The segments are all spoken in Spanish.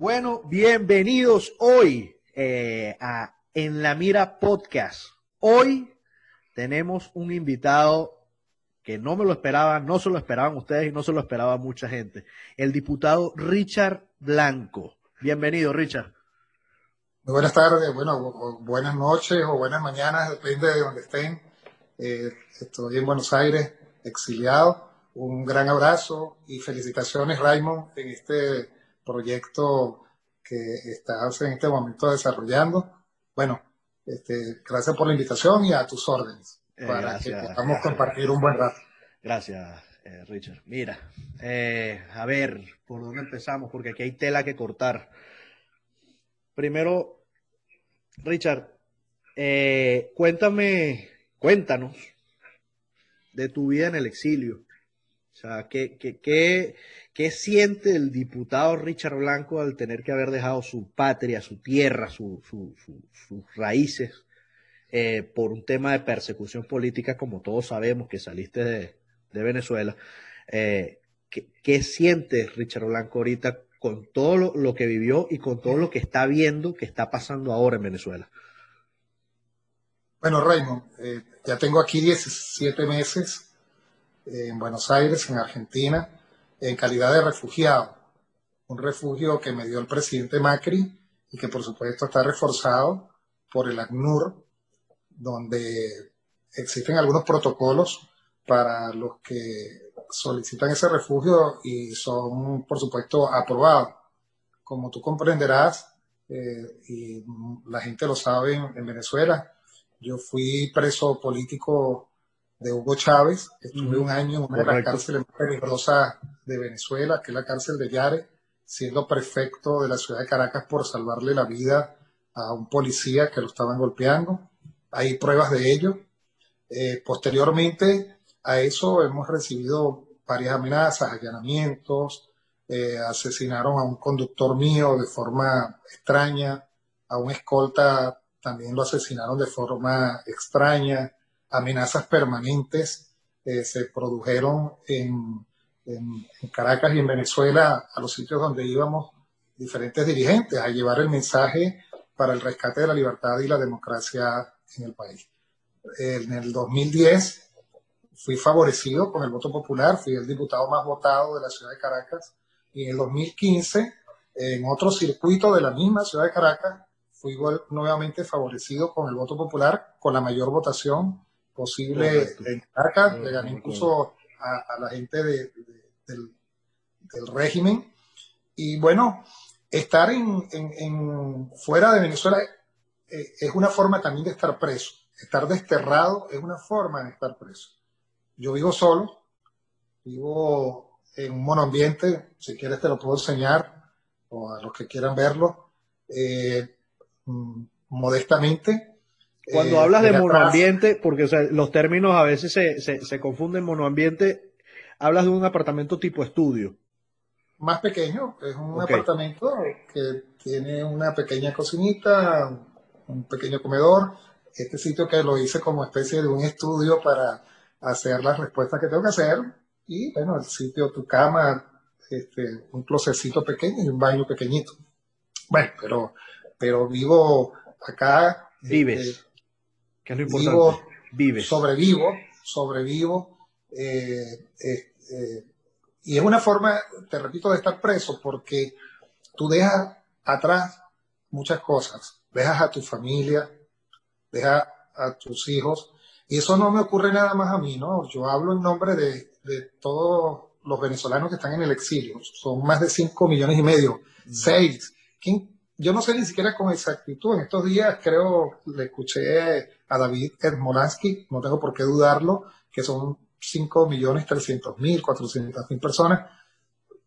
Bueno, bienvenidos hoy eh, a En la Mira Podcast. Hoy tenemos un invitado que no me lo esperaba, no se lo esperaban ustedes y no se lo esperaba mucha gente. El diputado Richard Blanco. Bienvenido, Richard. Muy buenas tardes, bueno, buenas noches o buenas mañanas, depende de donde estén. Eh, estoy en Buenos Aires, exiliado. Un gran abrazo y felicitaciones, Raymond, en este proyecto que estás en este momento desarrollando. Bueno, este, gracias por la invitación y a tus órdenes Eh, para gracias. que podamos compartir un buen rato. Gracias, eh, Richard. Mira, eh, a ver, ¿por dónde empezamos? Porque aquí hay tela que cortar. Primero, Richard, cuéntame, cuéntanos de tu vida en el exilio. Sea, ¿qué, qué, qué, qué siente el diputado Richard Blanco al tener que haber dejado su patria, su tierra, su- su- su- sus raíces eh, por un tema de persecución política, como todos sabemos que saliste de, de Venezuela? Eh, ¿qué, qué siente Richard Blanco ahorita con todo lo, lo que vivió y con todo lo que está viendo que está pasando ahora en Venezuela? Bueno, Raymond, eh, ya tengo aquí 17 meses en Buenos Aires, en Argentina, en calidad de refugiado. Un refugio que me dio el presidente Macri y que por supuesto está reforzado por el ACNUR, donde existen algunos protocolos para los que solicitan ese refugio y son, por supuesto, aprobados. Como tú comprenderás, eh, y la gente lo sabe en, en Venezuela, yo fui preso político de Hugo Chávez, estuve un año en una de las cárceles más peligrosas de Venezuela, que es la cárcel de Yare, siendo prefecto de la ciudad de Caracas por salvarle la vida a un policía que lo estaban golpeando. Hay pruebas de ello. Eh, posteriormente a eso hemos recibido varias amenazas, allanamientos, eh, asesinaron a un conductor mío de forma extraña, a un escolta también lo asesinaron de forma extraña, amenazas permanentes eh, se produjeron en, en- en Caracas y en Venezuela, a los sitios donde íbamos diferentes dirigentes a llevar el mensaje para el rescate de la libertad y la democracia en el país. En el 2010 fui favorecido con el voto popular, fui el diputado más votado de la ciudad de Caracas y en el 2015 en otro circuito de la misma ciudad de Caracas fui nuevamente favorecido con el voto popular, con la mayor votación posible en Caracas. Correcto, Le gané incluso a, a la gente de- de- del, del régimen. Y bueno, estar en, en- en- fuera de Venezuela eh, es una forma también de estar preso. Estar desterrado es una forma de estar preso. Yo vivo solo, vivo en un monoambiente, si quieres te lo puedo enseñar, o a los que quieran verlo, eh, mm, modestamente. Cuando Eh, hablas de atrás- monoambiente, porque o sea, los términos a veces se, se, se confunden, monoambiente, hablas de un apartamento tipo estudio. más pequeño, es un apartamento que tiene una pequeña cocinita, un pequeño comedor. Este sitio que lo hice como especie de un estudio para hacer las respuestas que tengo que hacer. Y bueno, el sitio, tu cama, este, un closecito pequeño y un baño pequeñito. Bueno, pero, pero vivo acá. Vives, este, que es lo vivo, importante. Vives. sobrevivo, sobrevivo. eh, eh, eh, y es una forma, te repito, de estar preso porque tú dejas atrás muchas cosas. Dejas a tu familia, dejas a tus hijos. Y eso no me ocurre nada más a mí, ¿no? Yo hablo en nombre de, de todos los venezolanos que están en el exilio. Son más de 5 millones y medio, 6. ¿Quién, yo no sé ni siquiera con exactitud. En estos días creo, le escuché a David Edmolansky, no tengo por qué dudarlo, que son 5 millones 300 mil, 400 mil personas.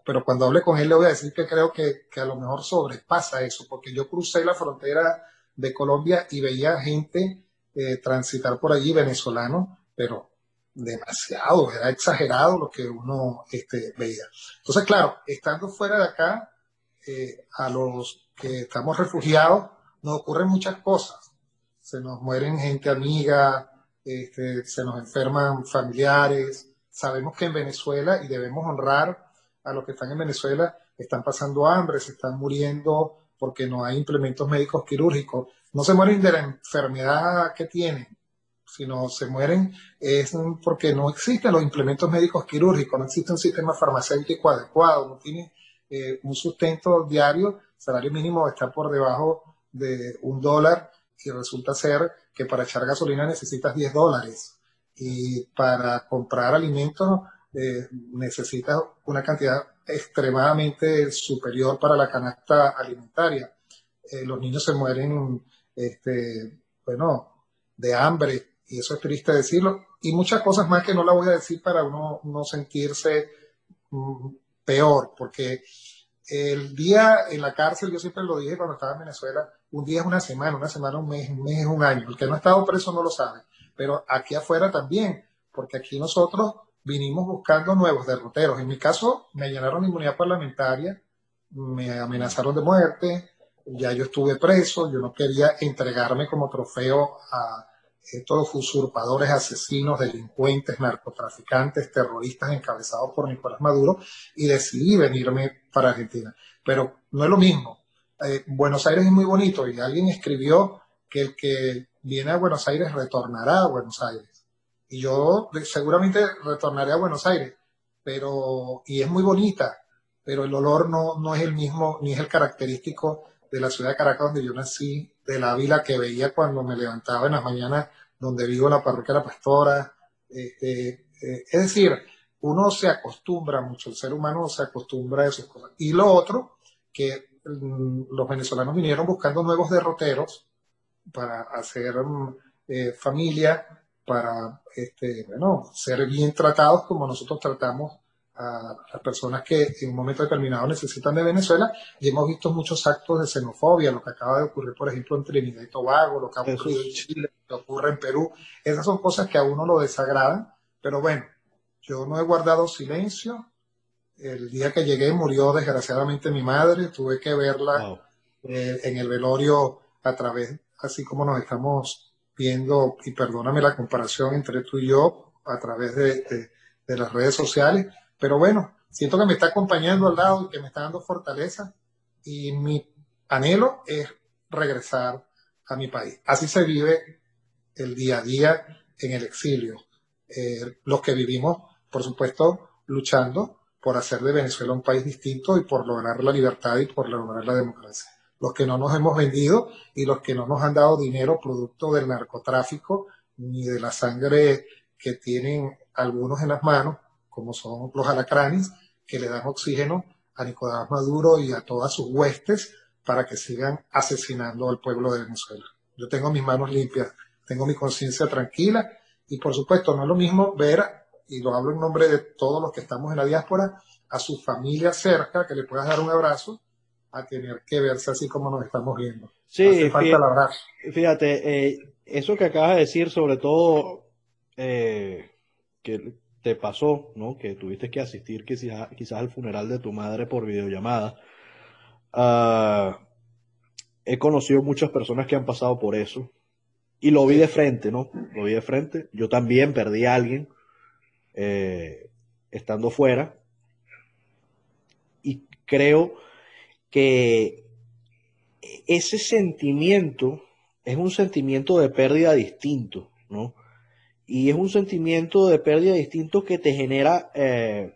Pero cuando hable con él le voy a decir que creo que, que a lo mejor sobrepasa eso, porque yo crucé la frontera de Colombia y veía gente eh, transitar por allí, venezolanos, pero demasiado, era exagerado lo que uno este, veía. Entonces, claro, estando fuera de acá, eh, a los que estamos refugiados, nos ocurren muchas cosas. Se nos mueren gente amiga, este, se nos enferman familiares. Sabemos que en Venezuela, y debemos honrar a los que están en Venezuela, están pasando hambre, se están muriendo porque no hay implementos médicos quirúrgicos. No se mueren de la enfermedad que tienen, sino se mueren es porque no existen los implementos médicos quirúrgicos, no existe un sistema farmacéutico adecuado, no tiene eh, un sustento diario, salario mínimo está por debajo de un dólar y resulta ser que para echar gasolina necesitas 10 dólares y para comprar alimentos eh, necesitas una cantidad extremadamente superior para la canasta alimentaria. Eh, los niños se mueren, este, bueno, de hambre, y eso es triste decirlo, y muchas cosas más que no la voy a decir para uno no sentirse mm, peor, porque el día en la cárcel, yo siempre lo dije cuando estaba en Venezuela, un día es una semana, una semana, un mes, un mes es un año. El que no ha estado preso no lo sabe, pero aquí afuera también, porque aquí nosotros vinimos buscando nuevos derroteros. En mi caso, me llenaron de inmunidad parlamentaria, me amenazaron de muerte, ya yo estuve preso, yo no quería entregarme como trofeo a estos usurpadores, asesinos, delincuentes, narcotraficantes, terroristas encabezados por Nicolás Maduro y decidí venirme para Argentina. Pero no es lo mismo. Eh, Buenos Aires es muy bonito y alguien escribió que el que viene a Buenos Aires retornará a Buenos Aires. Y yo seguramente retornaré a Buenos Aires, pero, y es muy bonita, pero el olor no, no es el mismo, ni es el característico de la ciudad de Caracas donde yo nací, de la vila que veía cuando me levantaba en las mañanas, donde vivo la parroquia de la Pastora. Este, eh, es decir, uno se acostumbra mucho, el ser humano se acostumbra a esas cosas. Y lo otro, que mm, los venezolanos vinieron buscando nuevos derroteros para hacer mm, eh, familia, para este, bueno, ser bien tratados como nosotros tratamos a las personas que en un momento determinado necesitan de Venezuela y hemos visto muchos actos de xenofobia, lo que acaba de ocurrir, por ejemplo, en Trinidad y Tobago, lo que ha ocurrido en Chile, lo que ocurre en Perú. Esas son cosas que a uno lo desagradan, pero bueno, yo no he guardado silencio. El día que llegué murió desgraciadamente mi madre, tuve que verla eh, en el velorio a través, así como nos estamos viendo, y perdóname la comparación entre tú y yo a través de, las redes sociales, pero bueno, siento que me está acompañando al lado y que me está dando fortaleza y mi anhelo es regresar a mi país. Así se vive el día a día en el exilio. Eh, los que vivimos, por supuesto, luchando por hacer de Venezuela un país distinto y por lograr la libertad y por lograr la democracia los que no nos hemos vendido y los que no nos han dado dinero producto del narcotráfico ni de la sangre que tienen algunos en las manos, como son los alacranes, que le dan oxígeno a Nicolás Maduro y a todas sus huestes para que sigan asesinando al pueblo de Venezuela. Yo tengo mis manos limpias, tengo mi conciencia tranquila y por supuesto no es lo mismo ver, y lo hablo en nombre de todos los que estamos en la diáspora, a su familia cerca, que le puedas dar un abrazo, a tener que verse así como nos estamos viendo. Sí, Hace falta fíjate, fíjate eh, eso que acabas de decir, sobre todo eh, que te pasó, ¿no? Que tuviste que asistir quizás, quizás al funeral de tu madre por videollamada. Uh, he conocido muchas personas que han pasado por eso y lo vi de frente, ¿no? Lo vi de frente. Yo también perdí a alguien eh, estando fuera y creo que ese sentimiento es un sentimiento de pérdida distinto, ¿no? Y es un sentimiento de pérdida distinto que te genera eh,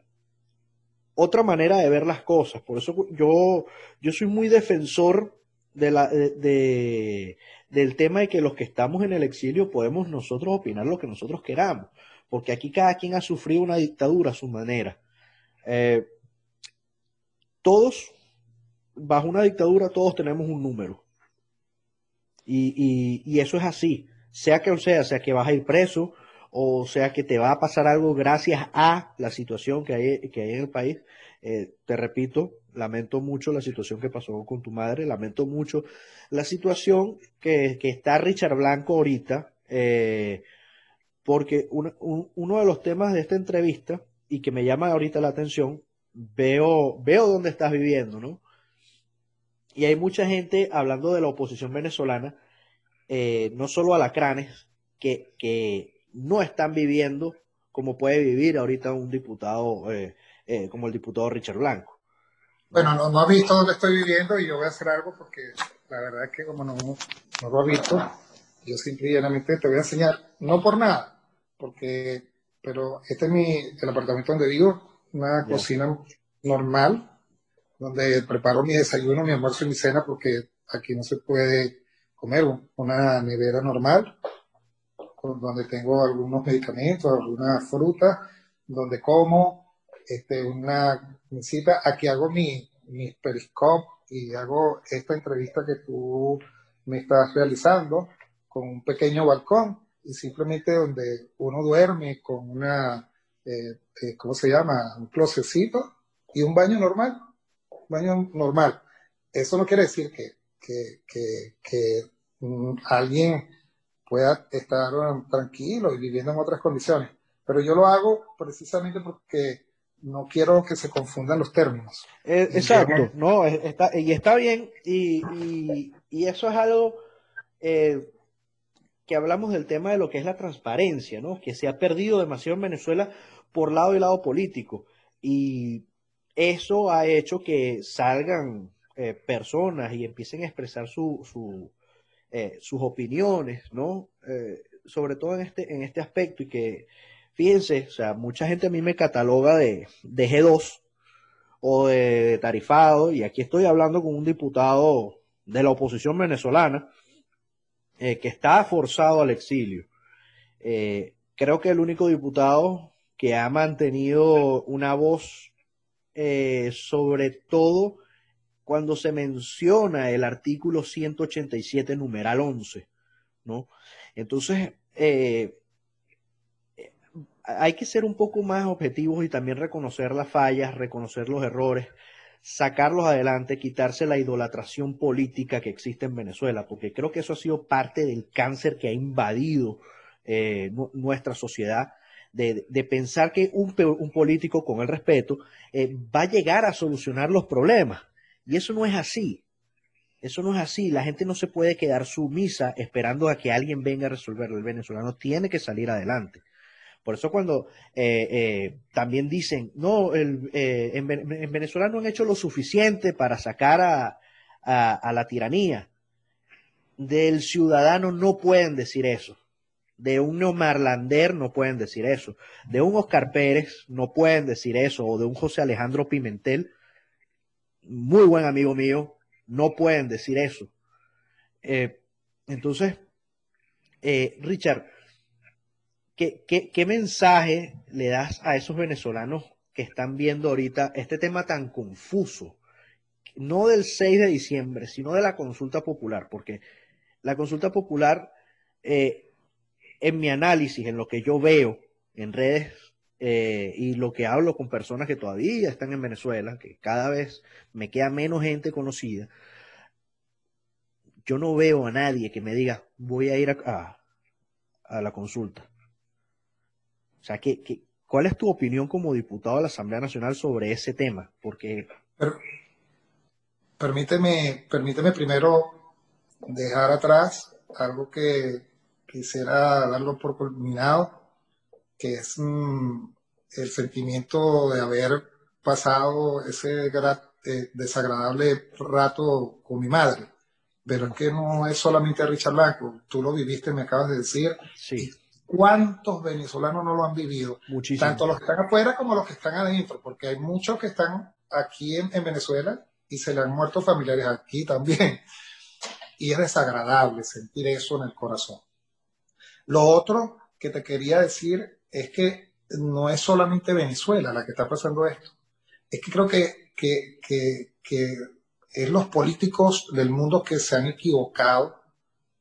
otra manera de ver las cosas. Por eso yo, yo soy muy defensor de la, de, del tema de que los que estamos en el exilio podemos nosotros opinar lo que nosotros queramos, porque aquí cada quien ha sufrido una dictadura a su manera. Eh, todos bajo una dictadura todos tenemos un número. Y, eso es así. Sea que o sea, sea que vas a ir preso o sea que te va a pasar algo gracias a la situación que hay, que hay en el país. Eh, te repito, lamento mucho la situación que pasó con tu madre, lamento mucho la situación que, está Richard Blanco ahorita, eh, porque uno de los temas de esta entrevista y que me llama ahorita la atención, veo, veo dónde estás viviendo, ¿no? Y hay mucha gente hablando de la oposición venezolana, eh, no solo alacranes, que, que no están viviendo como puede vivir ahorita un diputado eh, eh, como el diputado Richard Blanco. Bueno, no, no has visto dónde estoy viviendo y yo voy a hacer algo porque la verdad es que como no, no lo has visto, yo simplemente te voy a enseñar, no por nada, porque, pero este es mi, el apartamento donde vivo, una cocina normal, donde preparo mi desayuno, mi almuerzo y mi cena, porque aquí no se puede comer una nevera normal, donde tengo algunos medicamentos, alguna fruta, donde como, este, una cita, aquí hago mi, mi periscope y hago esta entrevista que tú me estás realizando con un pequeño balcón y simplemente donde uno duerme con una, eh, eh, ¿cómo se llama? Un closecito y un baño normal, baño normal. Eso no quiere decir que, que, que, que mm, alguien pueda estar um, tranquilo y viviendo en otras condiciones, pero yo lo hago precisamente porque no quiero que se confundan los términos. Eh, exacto, no, está, y está bien, y, y, y eso es algo eh, que hablamos del tema de lo que es la transparencia, ¿no? Que se ha perdido demasiado en Venezuela por lado y lado político. Y eso ha hecho que salgan eh, personas y empiecen a expresar su, su, sus opiniones, ¿no? sobre todo en este, en este aspecto y que fíjense, o sea, mucha gente a mí me cataloga de, de G2 o de tarifado, y aquí estoy hablando con un diputado de la oposición venezolana eh, que está forzado al exilio. Eh, creo que el único diputado que ha mantenido una voz eh, sobre todo cuando se menciona el artículo 187 numeral 11, ¿no? Entonces, hay que ser un poco más objetivos y también reconocer las fallas, reconocer los errores, sacarlos adelante, quitarse la idolatración política que existe en Venezuela, porque creo que eso ha sido parte del cáncer que ha invadido eh, nuestra sociedad, de, pensar que un, político, con el respeto, eh, va a llegar a solucionar los problemas. Y eso no es así. Eso no es así. La gente no se puede quedar sumisa esperando a que alguien venga a resolverlo. El venezolano tiene que salir adelante. Por eso cuando eh, eh, también dicen, no, eh, en, Venezuela no han hecho lo suficiente para sacar a, la tiranía. Del ciudadano no pueden decir eso. De un neomarlander no pueden decir eso. De un Oscar Pérez no pueden decir eso. O de un José Alejandro Pimentel, muy buen amigo mío, no pueden decir eso. entonces, Richard, ¿Qué, mensaje le das a esos venezolanos que están viendo ahorita este tema tan confuso? No del 6 de diciembre, sino de la consulta popular, porque la consulta popular, eh, en mi análisis, en lo que yo veo en redes eh, y lo que hablo con personas que todavía están en Venezuela, que cada vez me queda menos gente conocida, yo no veo a nadie que me diga, voy a ir a la consulta. O sea, ¿qué, cuál es tu opinión como diputado de la Asamblea Nacional sobre ese tema? Porque... permíteme, permíteme primero dejar atrás algo que quisiera darlo por culminado, que es mm, el sentimiento de haber pasado ese eh, desagradable rato con mi madre. Pero es que no es solamente a Richard Blanco, tú lo viviste, me acabas de decir. Sí. ¿Cuántos venezolanos no lo han vivido? Muchísimo. Tanto los que están afuera como los que están adentro, porque hay muchos que están aquí en, Venezuela y se le han muerto familiares aquí también. Y es desagradable sentir eso en el corazón. Lo otro que te quería decir es que no es solamente Venezuela la que está pasando esto. Es que creo que, que, que, es los políticos del mundo que se han equivocado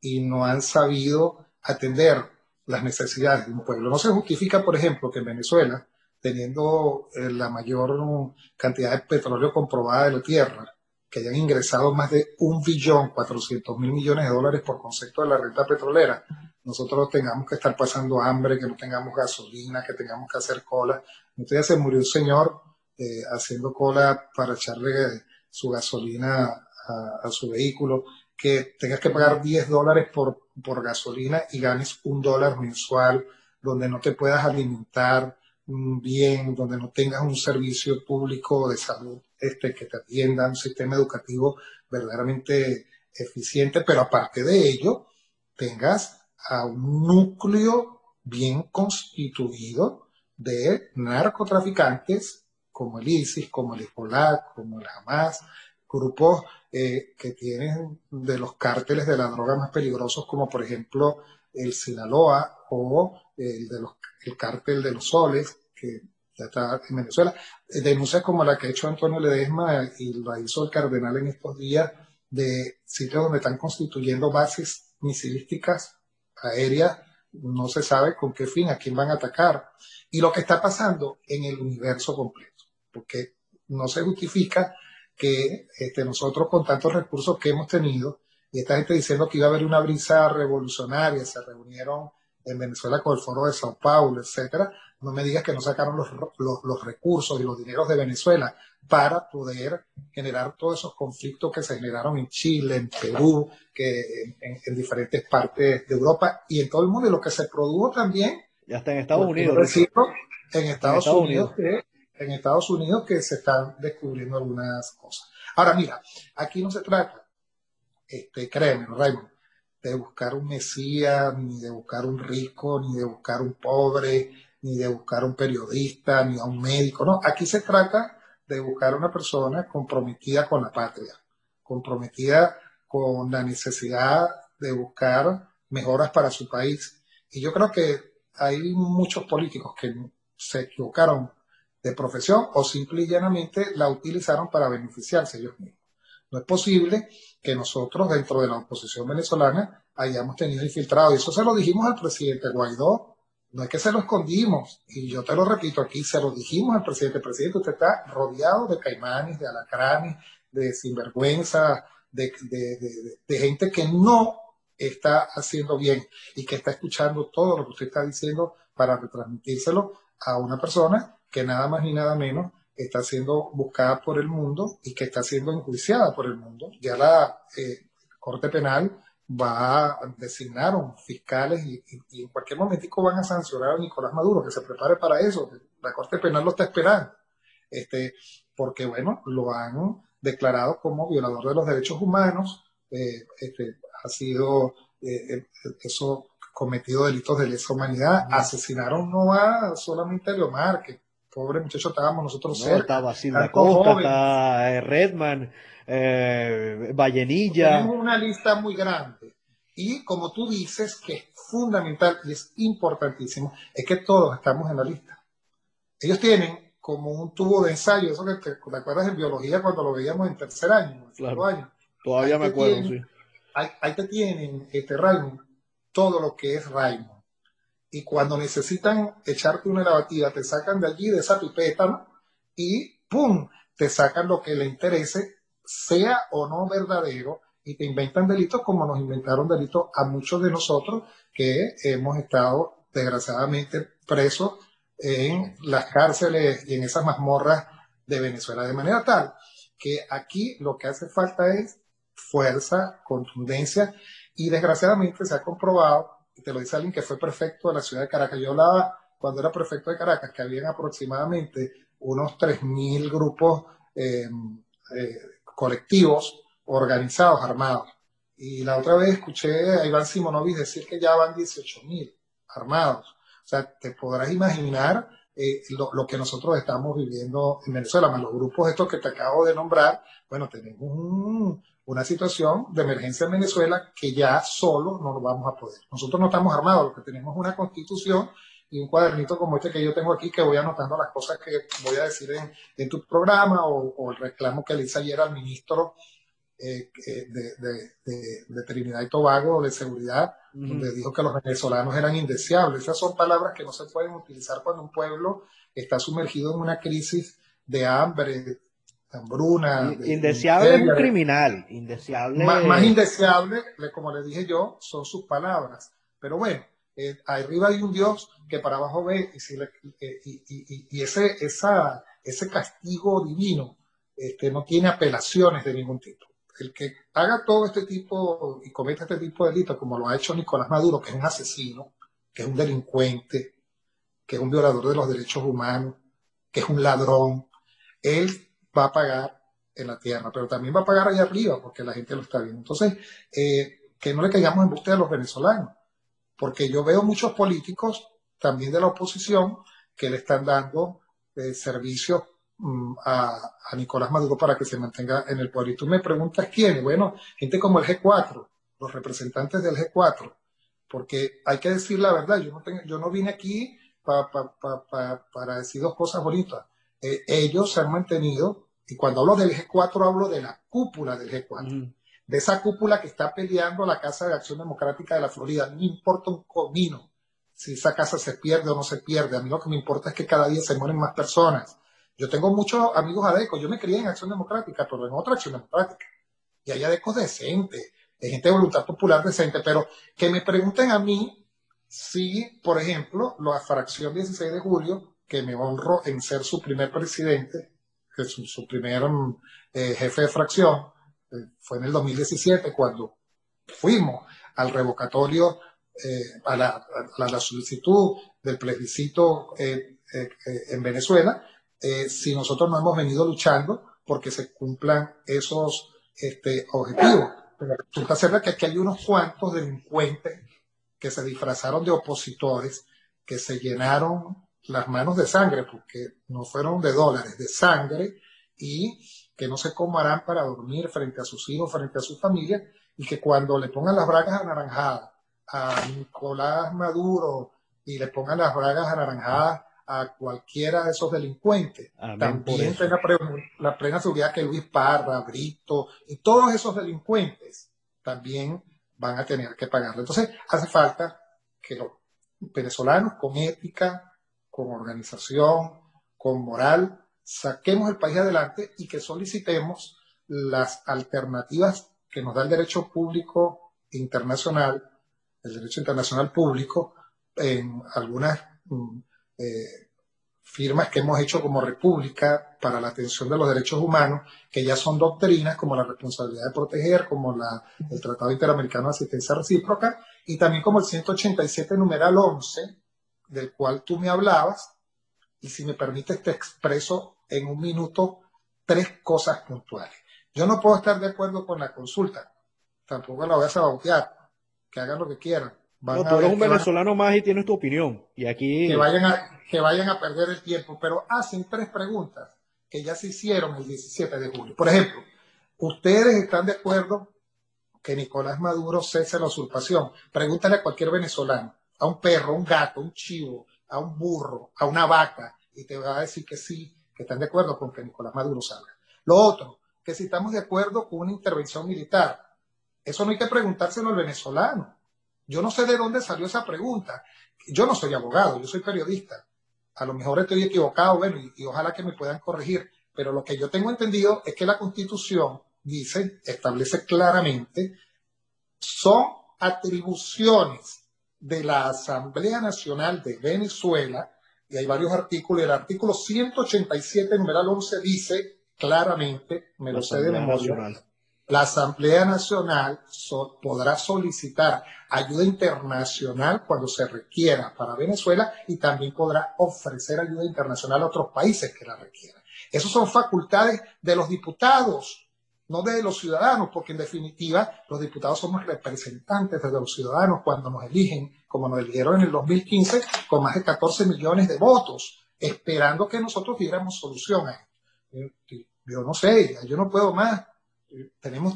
y no han sabido atender las necesidades de un pueblo. No se justifica, por ejemplo, que en Venezuela, teniendo eh, la mayor cantidad de petróleo comprobada de la tierra, que hayan ingresado más de un billón cuatrocientos mil millones de dólares por concepto de la renta petrolera, nosotros tengamos que estar pasando hambre, que no tengamos gasolina, que tengamos que hacer cola. Entonces se murió un señor eh, haciendo cola para echarle su gasolina a su vehículo que tengas que pagar 10 dólares por, por gasolina y ganes un dólar mensual, donde no te puedas alimentar, bien, donde no tengas un servicio público de salud este, que te atienda, un sistema educativo verdaderamente eficiente, pero aparte de ello, tengas a un núcleo bien constituido de narcotraficantes como el ISIS, como el Hezbollah, como el Hamas, grupos eh, que tienen de los cárteles de la droga más peligrosos, como por ejemplo el Sinaloa o el, de los, el cártel de los soles, que ya está en Venezuela. Denuncias como la que ha hecho Antonio Ledesma y la hizo el cardenal en estos días de sitios donde están constituyendo bases misilísticas aéreas, no se sabe con qué fin, a quién van a atacar, y lo que está pasando en el universo completo, porque no se justifica que este, nosotros con tantos recursos que hemos tenido, y esta gente diciendo que iba a haber una brisa revolucionaria, se reunieron en Venezuela con el foro de Sao Paulo, etcétera, no me digas que no sacaron los, los, recursos y los dineros de Venezuela para poder generar todos esos conflictos que se generaron en Chile, en Perú, que en, diferentes partes de Europa y en todo el mundo, y lo que se produjo también. Ya está en Estados Unidos. en Estados, Unidos, Que, en Estados Unidos que se están descubriendo algunas cosas. Ahora, mira, aquí no se trata, este, créeme, Raymond, de buscar un mesías, ni de buscar un rico, ni de buscar un pobre, ni de buscar un periodista, ni a un médico, no, aquí se trata de buscar una persona comprometida con la patria, comprometida con la necesidad de buscar mejoras para su país. Y yo creo que hay muchos políticos que se equivocaron de profesión o simple y llanamente la utilizaron para beneficiarse ellos mismos. No es posible que nosotros dentro de la oposición venezolana hayamos tenido infiltrados. Y eso se lo dijimos al presidente Guaidó no es que se lo escondimos, y yo te lo repito aquí, se lo dijimos al presidente. Presidente, usted está rodeado de caimanes, de alacranes, de sinvergüenza, de, de, gente que no está haciendo bien y que está escuchando todo lo que usted está diciendo para retransmitírselo a una persona que nada más ni nada menos está siendo buscada por el mundo y que está siendo enjuiciada por el mundo. Ya la eh, Corte Penal va a designar fiscales y, en cualquier momentico van a sancionar a Nicolás Maduro, que se prepare para eso, la Corte Penal lo está esperando, este, porque bueno, lo han declarado como violador de los derechos humanos, eh, este, ha sido eh, eso cometido delitos de lesa humanidad, asesinaron no a solamente a Leomar, que pobre muchacho estábamos nosotros no, Estaba Silva Costa, está eh, Redman, eh, Vallenilla. Tenemos una lista muy grande. Y como tú dices, que es fundamental y es importantísimo, es que todos estamos en la lista. Ellos tienen como un tubo de ensayo, eso que te, acuerdas en biología cuando lo veíamos en tercer año, en año. Todavía me acuerdo, sí. Ahí, te tienen, este Raymond, todo lo que es Raymond. Y cuando necesitan echarte una lavativa, te sacan de allí, de esa pipeta, y ¡pum! te sacan lo que le interese sea o no verdadero, y te inventan delitos como nos inventaron delitos a muchos de nosotros que hemos estado desgraciadamente presos en las cárceles y en esas mazmorras de Venezuela. De manera tal que aquí lo que hace falta es fuerza, contundencia y desgraciadamente se ha comprobado, te lo dice alguien que fue prefecto de la ciudad de Caracas, yo hablaba cuando era prefecto de Caracas que habían aproximadamente unos 3.000 grupos eh, eh, colectivos organizados, armados. Y la otra vez escuché a Iván Simonovic decir que ya van 18 mil armados. O sea, te podrás imaginar eh, lo, que nosotros estamos viviendo en Venezuela, más los grupos estos que te acabo de nombrar. Bueno, tenemos una situación de emergencia en Venezuela que ya solo no lo vamos a poder. Nosotros no estamos armados, lo que tenemos es una constitución y un cuadernito como este que yo tengo aquí que voy anotando las cosas que voy a decir en, tu programa o, el reclamo que le hice ayer al ministro eh, de, Trinidad y Tobago de Seguridad, donde dijo que los venezolanos eran indeseables. Esas son palabras que no se pueden utilizar cuando un pueblo está sumergido en una crisis de hambre, hambruna. indeseable es un criminal, indeseable. más indeseable, como le dije yo, son sus palabras. Pero bueno, eh, arriba hay un Dios que para abajo ve y, si eh, y, ese, esa, ese castigo divino este, no tiene apelaciones de ningún tipo. El que haga todo este tipo y cometa este tipo de delitos, como lo ha hecho Nicolás Maduro, que es un asesino, que es un delincuente, que es un violador de los derechos humanos, que es un ladrón, él va a pagar en la tierra, pero también va a pagar allá arriba porque la gente lo está viendo. Entonces, eh, que no le caigamos en busca de los venezolanos, porque yo veo muchos políticos también de la oposición que le están dando eh, servicios mm, a, Nicolás Maduro para que se mantenga en el poder. Y tú me preguntas quién. Bueno, gente como el G4, los representantes del G4, porque hay que decir la verdad, yo no, tengo, yo no vine aquí para decir dos cosas bonitas. Eh, ellos se han mantenido, y cuando hablo del G4 hablo de la cúpula del G4, de esa cúpula que está peleando la Casa de Acción Democrática de la Florida. No importa un comino si esa casa se pierde o no se pierde. A mí lo que me importa es que cada día se mueren más personas. Yo tengo muchos amigos adecos. Yo me crié en Acción Democrática, pero en otra Acción Democrática. Y hay adecos decentes, hay gente de voluntad popular decente, pero que me pregunten a mí si, por ejemplo, la fracción 16 de julio, que me honro en ser su primer presidente, que su, primer eh, jefe de fracción, eh, fue en el 2017 cuando fuimos al revocatorio eh, a, la, solicitud del plebiscito en Venezuela, si nosotros no hemos venido luchando porque se cumplan esos este, objetivos. Pero resulta ser que aquí hay unos cuantos delincuentes que se disfrazaron de opositores, que se llenaron las manos de sangre, porque no fueron de dólares, de sangre, y que no sé cómo harán para dormir frente a sus hijos, frente a su familia, y que cuando le pongan las bragas anaranjadas a Nicolás Maduro y le pongan las bragas anaranjadas a cualquiera de esos delincuentes. También tenga la plena seguridad que Luis Parra, Brito y todos esos delincuentes también van a tener que pagarlo. Entonces, hace falta que los venezolanos con ética, con organización, con moral, saquemos el país adelante y que solicitemos las alternativas que nos da el derecho público internacional el derecho internacional público en algunas mm, eh, firmas que hemos hecho como República para la atención de los derechos humanos, que ya son doctrinas como la responsabilidad de proteger, como la, el Tratado Interamericano de Asistencia Recíproca, y también como el 187 numeral 11, del cual tú me hablabas, y si me permites te expreso en un minuto tres cosas puntuales. Yo no puedo estar de acuerdo con la consulta, tampoco la voy a sabotear, que hagan lo que quieran. no, tú eres un venezolano más y tienes tu opinión. Y aquí... Que vayan, a, que vayan a perder el tiempo, pero hacen tres preguntas que ya se hicieron el 17 de julio. Por ejemplo, ¿ustedes están de acuerdo que Nicolás Maduro cese la usurpación? Pregúntale a cualquier venezolano, a un perro, a un gato, un chivo, a un burro, a una vaca, y te va a decir que sí, que están de acuerdo con que Nicolás Maduro salga. Lo otro, que si estamos de acuerdo con una intervención militar, eso no hay que preguntárselo al venezolano. Yo no sé de dónde salió esa pregunta. Yo no soy abogado, yo soy periodista. A lo mejor estoy equivocado, bueno, y, ojalá que me puedan corregir. Pero lo que yo tengo entendido es que la Constitución dice, establece claramente, son atribuciones de la Asamblea Nacional de Venezuela, y hay varios artículos, el artículo 187, numeral 11, dice claramente, me lo sé de memoria, la Asamblea Nacional podrá solicitar ayuda internacional cuando se requiera para Venezuela y también podrá ofrecer ayuda internacional a otros países que la requieran. Esas son facultades de los diputados, no de los ciudadanos, porque en definitiva los diputados somos representantes de los ciudadanos cuando nos eligen, como nos eligieron en el 2015, con más de 14 millones de votos, esperando que nosotros diéramos solución a esto. Yo no sé, yo no puedo más tenemos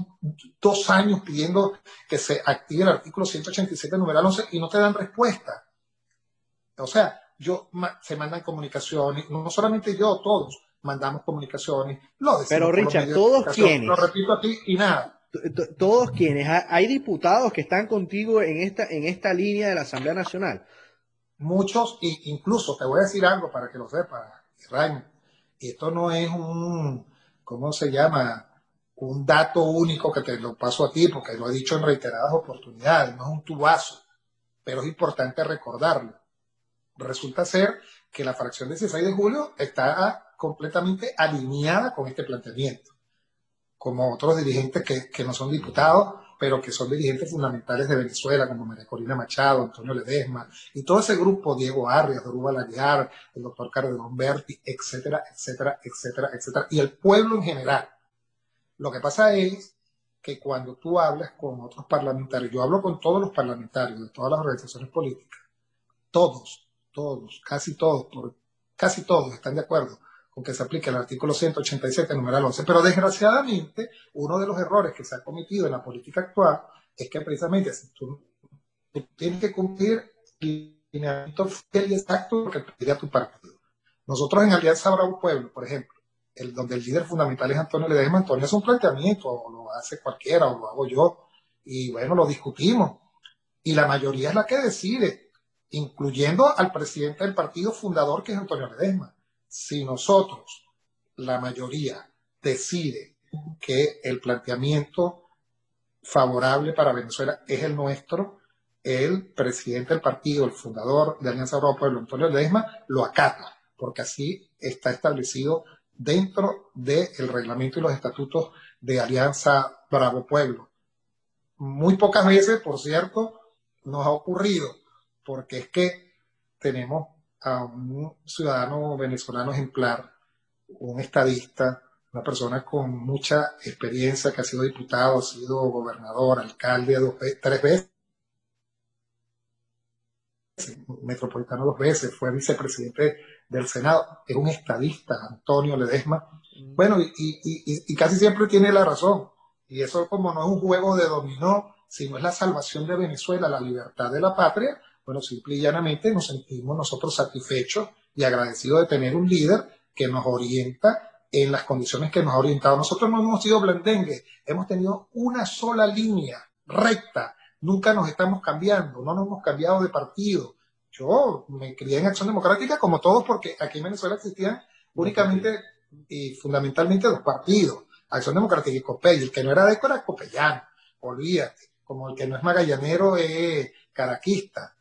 dos años pidiendo que se active el artículo 187, numeral 11, y no te dan respuesta. O sea, yo, se mandan comunicaciones, no solamente yo, todos mandamos comunicaciones. Lo Pero Richard, todos quienes. Lo repito a ti y nada. Todos quienes. Hay diputados que están contigo en esta, en esta línea de la Asamblea Nacional. Muchos, e incluso te voy a decir algo para que lo sepas, Israel. Y esto no es un, ¿cómo se llama? un dato único que te lo paso a ti porque lo he dicho en reiteradas oportunidades, no es un tubazo, pero es importante recordarlo. Resulta ser que la fracción 16 de julio está completamente alineada con este planteamiento, como otros dirigentes que, no son diputados pero que son dirigentes fundamentales de Venezuela, como María Corina Machado, Antonio Ledesma, y todo ese grupo, Diego Arias, Doruba Laguiar, el doctor Carlos Berti, etcétera, etcétera, etcétera, etcétera, y el pueblo en general. Lo que pasa es que cuando tú hablas con otros parlamentarios, yo hablo con todos los parlamentarios de todas las organizaciones políticas, todos, todos, casi todos, casi todos están de acuerdo con que se aplique el artículo 187, numeral 11. Pero desgraciadamente, uno de los errores que se ha cometido en la política actual es que precisamente si tú, tienes que cumplir el lineamiento fiel y exacto que pide tu partido. Nosotros en Alianza Bravo Pueblo, por ejemplo, el, donde el líder fundamental es Antonio Ledesma, Antonio es un planteamiento, o lo hace cualquiera, o lo hago yo, y bueno, lo discutimos. Y la mayoría es la que decide, incluyendo al presidente del partido fundador, que es Antonio Ledesma si nosotros, la mayoría, decide que el planteamiento favorable para Venezuela es el nuestro, el presidente del partido, el fundador de Alianza Europa, Pueblo, Antonio Ledesma, lo acata, porque así está establecido dentro del reglamento y los estatutos de Alianza Bravo Pueblo. Muy pocas veces, por cierto, nos ha ocurrido, porque es que tenemos a un ciudadano venezolano ejemplar, un estadista, una persona con mucha experiencia, que ha sido diputado, ha sido gobernador, alcalde dos, tres veces, metropolitano dos veces, fue vicepresidente del Senado, es un estadista, Antonio Ledesma. Mm. Bueno, y, y, casi siempre tiene la razón. Y eso como no es un juego de dominó, sino es la salvación de Venezuela, la libertad de la patria, bueno, simple y llanamente nos sentimos nosotros satisfechos y agradecidos de tener un líder que nos orienta en las condiciones que nos ha orientado. Nosotros no hemos sido blandengue, hemos tenido una sola línea recta, nunca nos estamos cambiando, no nos hemos cambiado de partido. Yo me crié en Acción Democrática como todos porque aquí en Venezuela existían únicamente y fundamentalmente dos partidos, Acción Democrática y Copey. El que no era de era Copellano, olvídate. Como el que no es magallanero es caraquista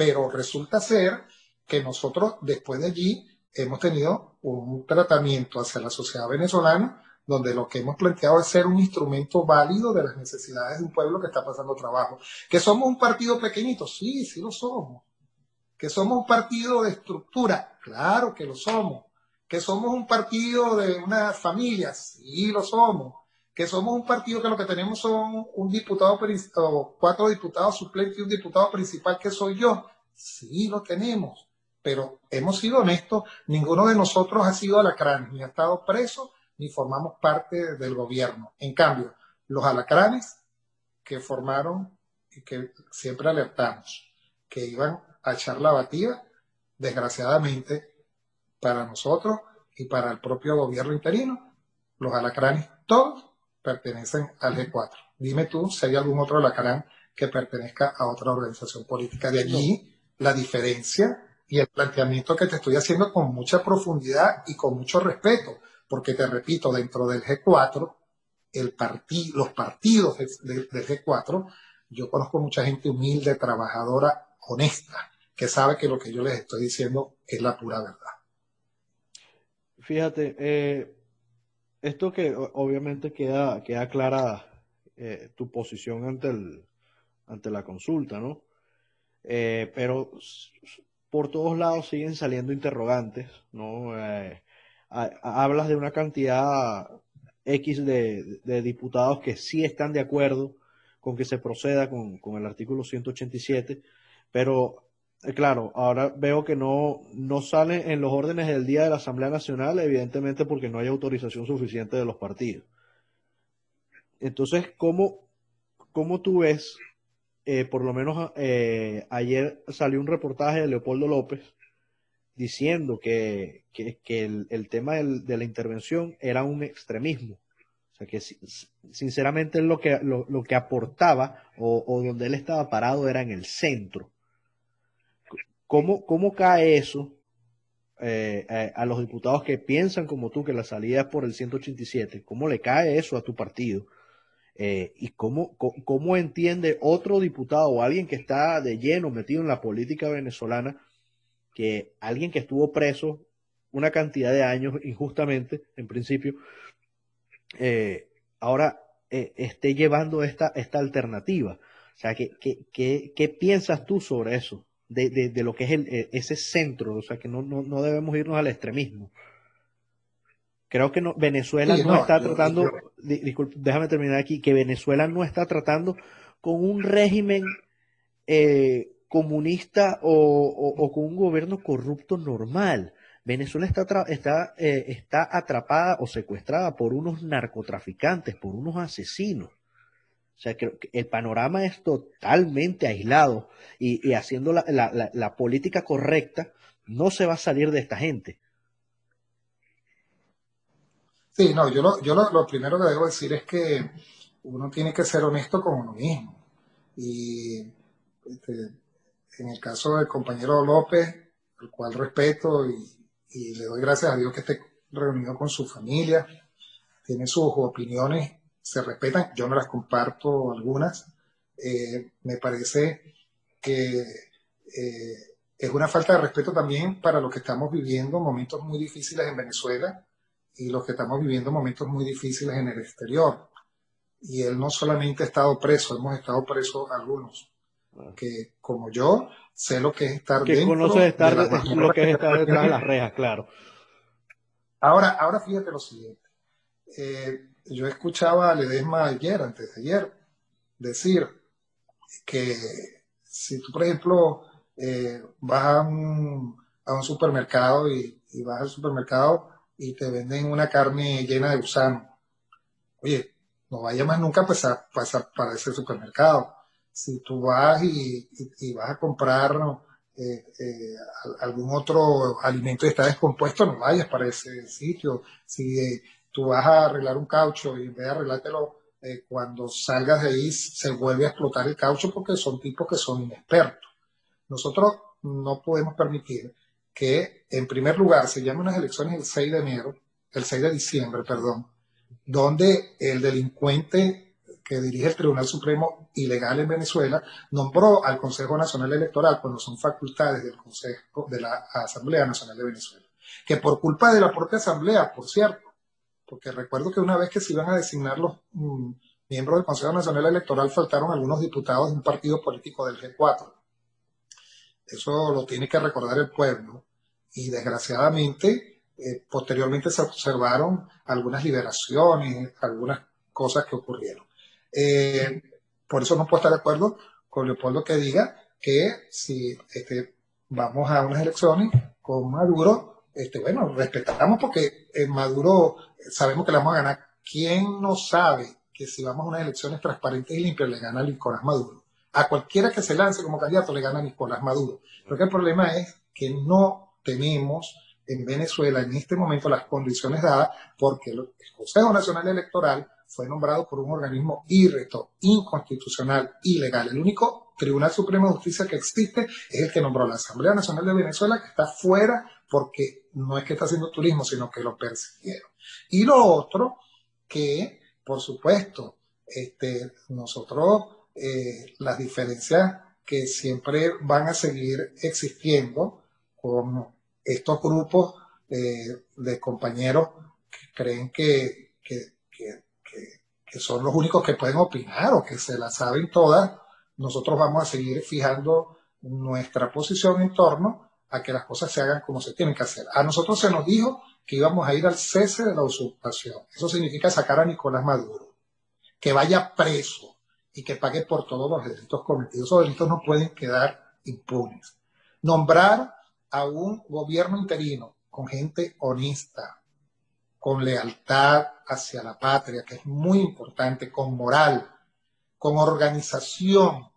pero resulta ser que nosotros después de allí hemos tenido un tratamiento hacia la sociedad venezolana donde lo que hemos planteado es ser un instrumento válido de las necesidades de un pueblo que está pasando trabajo. Que somos un partido pequeñito, sí, sí lo somos. Que somos un partido de estructura, claro que lo somos. Que somos un partido de una familia, sí lo somos que somos un partido que lo que tenemos son un diputado, o cuatro diputados suplentes y un diputado principal que soy yo. Sí, lo tenemos, pero hemos sido honestos, ninguno de nosotros ha sido alacranes, ni ha estado preso, ni formamos parte del gobierno. En cambio, los alacranes que formaron y que siempre alertamos que iban a echar la batida, desgraciadamente, para nosotros y para el propio gobierno interino, los alacranes todos pertenecen al G4. Dime tú si hay algún otro Lacarán que pertenezca a otra organización política. De allí la diferencia y el planteamiento que te estoy haciendo con mucha profundidad y con mucho respeto, porque te repito, dentro del G4, el los partidos del G4, yo conozco mucha gente humilde, trabajadora, honesta, que sabe que lo que yo les estoy diciendo es la pura verdad. Fíjate, eh, esto que obviamente queda, queda clara eh, tu posición ante, el, ante la consulta, ¿no? Eh, pero por todos lados siguen saliendo interrogantes, ¿no? Eh, hablas de una cantidad X de, diputados que sí están de acuerdo con que se proceda con, con el artículo 187, pero claro, ahora veo que no, no sale en los órdenes del día de la Asamblea Nacional, evidentemente porque no hay autorización suficiente de los partidos. Entonces, ¿cómo, cómo tú ves, eh, por lo menos eh, ayer salió un reportaje de Leopoldo López diciendo que, el, tema de la intervención era un extremismo? O sea, que sinceramente lo que, lo, que aportaba o donde él estaba parado era en el centro ¿Cómo, cómo cae eso eh, a los diputados que piensan como tú que la salida es por el 187? ¿Cómo le cae eso a tu partido? Eh, ¿Y cómo, cómo, entiende otro diputado o alguien que está de lleno metido en la política venezolana que alguien que estuvo preso una cantidad de años injustamente, en principio, ahora eh, esté llevando esta, esta alternativa. O sea, ¿qué, qué, piensas tú sobre eso? De, lo que es eh, ese centro, o sea, que no, debemos irnos al extremismo. Creo que no, Venezuela no, está tratando, déjame terminar aquí, que Venezuela no está tratando con un régimen eh, comunista o, con un gobierno corrupto normal. Venezuela está, está, eh, está atrapada o secuestrada por unos narcotraficantes, por unos asesinos. O sea, que el panorama es totalmente aislado y, haciendo la, política correcta, no se va a salir de esta gente. Sí, no, yo, lo, yo lo, primero que debo decir es que uno tiene que ser honesto con uno mismo. Y este, en el caso del compañero López, el cual respeto y, le doy gracias a Dios que esté reunido con su familia, tiene sus opiniones, se respetan, yo no las comparto algunas, eh, me parece que eh, es una falta de respeto también para los que estamos viviendo momentos muy difíciles en Venezuela y los que estamos viviendo momentos muy difíciles en el exterior. Y él no solamente ha estado preso, hemos estado presos algunos que como yo sé lo que es estar que dentro conoce estar, de lo que es estar detrás de las rejas, claro. Ahora, ahora fíjate lo siguiente. Eh, yo escuchaba a Ledesma ayer, antes de ayer, decir que si tú, por ejemplo, eh, vas a un, a un supermercado y, vas al supermercado y te venden una carne llena de gusano, oye, no vayas más nunca a pasar, para ese supermercado si tú vas y, vas a comprar eh, eh, algún otro alimento y está descompuesto, no vayas para ese sitio. Si tú vas a arreglar un caucho y en vez de arreglártelo, cuando salgas de ahí se vuelve a explotar el caucho porque son tipos que son inexpertos. Nosotros no podemos permitir que, en primer lugar, se llamen unas elecciones el 6 de enero, el 6 de diciembre, perdón, donde el delincuente que dirige el Tribunal Supremo ilegal en Venezuela, nombró al Consejo Nacional Electoral cuando son facultades del Consejo de la Asamblea Nacional de Venezuela. Que por culpa de la propia Asamblea, por cierto, porque recuerdo que una vez que se iban a designar los mm, miembros del Consejo Nacional Electoral, faltaron algunos diputados de un partido político del G4. Eso lo tiene que recordar el pueblo. Y desgraciadamente, eh, posteriormente se observaron algunas liberaciones, algunas cosas que ocurrieron. Eh, por eso no puedo estar de acuerdo con Leopoldo que diga que si este, vamos a unas elecciones con Maduro, este, bueno, respetamos porque en Maduro sabemos que le vamos a ganar. ¿Quién no sabe que si vamos a unas elecciones transparentes y limpias le gana a Nicolás Maduro? A cualquiera que se lance como candidato le gana a Nicolás Maduro. Pero el problema es que no tenemos en Venezuela en este momento las condiciones dadas porque el Consejo Nacional Electoral fue nombrado por un organismo irreto, inconstitucional, ilegal. El único Tribunal Supremo de Justicia que existe es el que nombró la Asamblea Nacional de Venezuela, que está fuera porque no es que está haciendo turismo, sino que lo persiguieron. Y lo otro, que por supuesto, este, nosotros eh, las diferencias que siempre van a seguir existiendo con estos grupos eh, de compañeros que creen que, que que son los únicos que pueden opinar o que se la saben todas, nosotros vamos a seguir fijando nuestra posición en torno a que las cosas se hagan como se tienen que hacer. A nosotros se nos dijo que íbamos a ir al cese de la usurpación. Eso significa sacar a Nicolás Maduro, que vaya preso y que pague por todos los delitos cometidos. Esos delitos no pueden quedar impunes. Nombrar a un gobierno interino con gente honesta, con lealtad hacia la patria, que es muy importante, con moral, con organización,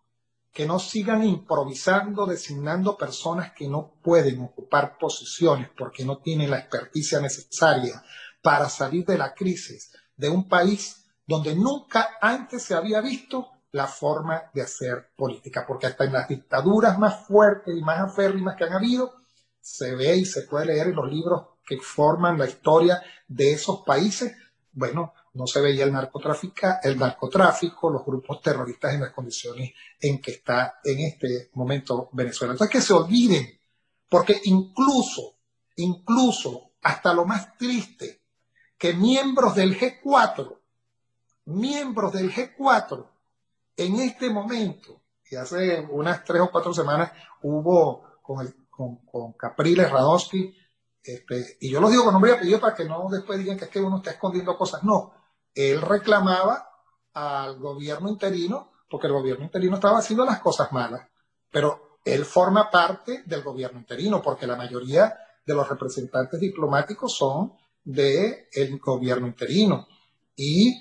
que no sigan improvisando, designando personas que no pueden ocupar posiciones porque no tienen la experticia necesaria para salir de la crisis de un país donde nunca antes se había visto la forma de hacer política, porque hasta en las dictaduras más fuertes y más aférrimas que han habido, se ve y se puede leer en los libros que forman la historia de esos países, bueno, no se veía el narcotráfico, el narcotráfico, los grupos terroristas en las condiciones en que está en este momento Venezuela. Entonces que se olviden, porque incluso, incluso hasta lo más triste, que miembros del G4 miembros del G4 en este momento, y hace unas tres o cuatro semanas hubo con, el, con, con Capriles Radowski, este, y yo lo digo con nombre y apellido para que no después digan que es que uno está escondiendo cosas. No, él reclamaba al gobierno interino porque el gobierno interino estaba haciendo las cosas malas, pero él forma parte del gobierno interino porque la mayoría de los representantes diplomáticos son del gobierno interino y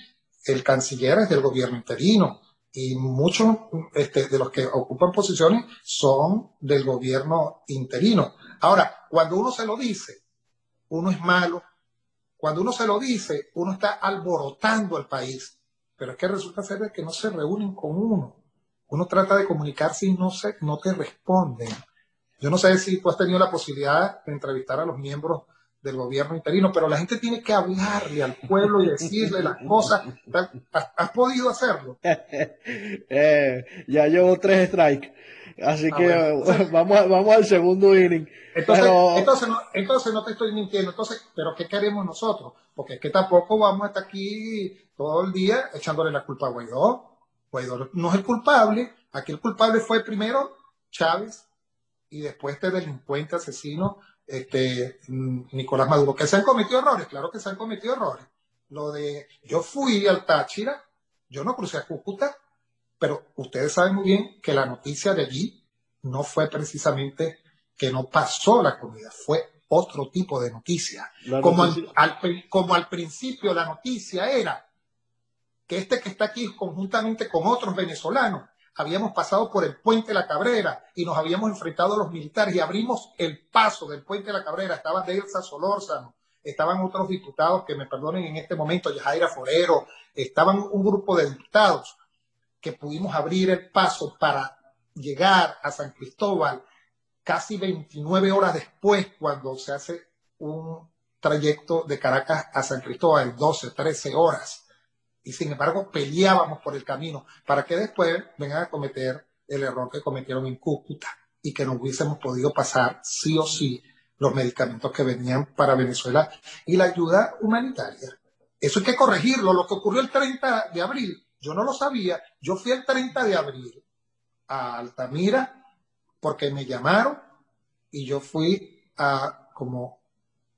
el canciller es del gobierno interino y muchos este, de los que ocupan posiciones son del gobierno interino. Ahora, cuando uno se lo dice, uno es malo. Cuando uno se lo dice, uno está alborotando el país. Pero es que resulta ser que no se reúnen con uno. Uno trata de comunicarse y no, se, no te responden. Yo no sé si tú has tenido la posibilidad de entrevistar a los miembros del gobierno interino, pero la gente tiene que hablarle al pueblo y decirle las cosas. ¿Has, podido hacerlo? eh, ya llevo tres strikes, así ah, que vamos, vamos al segundo inning. Entonces, entonces, no, entonces no te estoy mintiendo. Entonces, ¿pero qué queremos nosotros? Porque es que tampoco vamos a estar aquí todo el día echándole la culpa a Guaidó. Guaidó no es el culpable. Aquí el culpable fue primero Chávez y después este delincuente asesino este, mm, Nicolás Maduro, que se han cometido errores, claro que se han cometido errores. Lo de, yo fui al Táchira, yo no crucé a Cúcuta, pero ustedes saben muy bien que la noticia de allí no fue precisamente que no pasó la comida, fue otro tipo de noticia. Como, Al, como al principio la noticia era que este que está aquí conjuntamente con otros venezolanos habíamos pasado por el puente La Cabrera y nos habíamos enfrentado a los militares y abrimos el paso del puente La Cabrera. Estaba Delsa Solórzano, estaban otros diputados que me perdonen en este momento, Yajaira Forero, estaban un grupo de diputados que pudimos abrir el paso para llegar a San Cristóbal casi 29 horas después cuando se hace un trayecto de Caracas a San Cristóbal, 12, 13 horas y sin embargo peleábamos por el camino para que después vengan a cometer el error que cometieron en Cúcuta y que no hubiésemos podido pasar sí o sí los medicamentos que venían para Venezuela y la ayuda humanitaria. Eso hay que corregirlo. Lo que ocurrió el 30 de abril, yo no lo sabía. Yo fui el 30 de abril a Altamira porque me llamaron y yo fui a como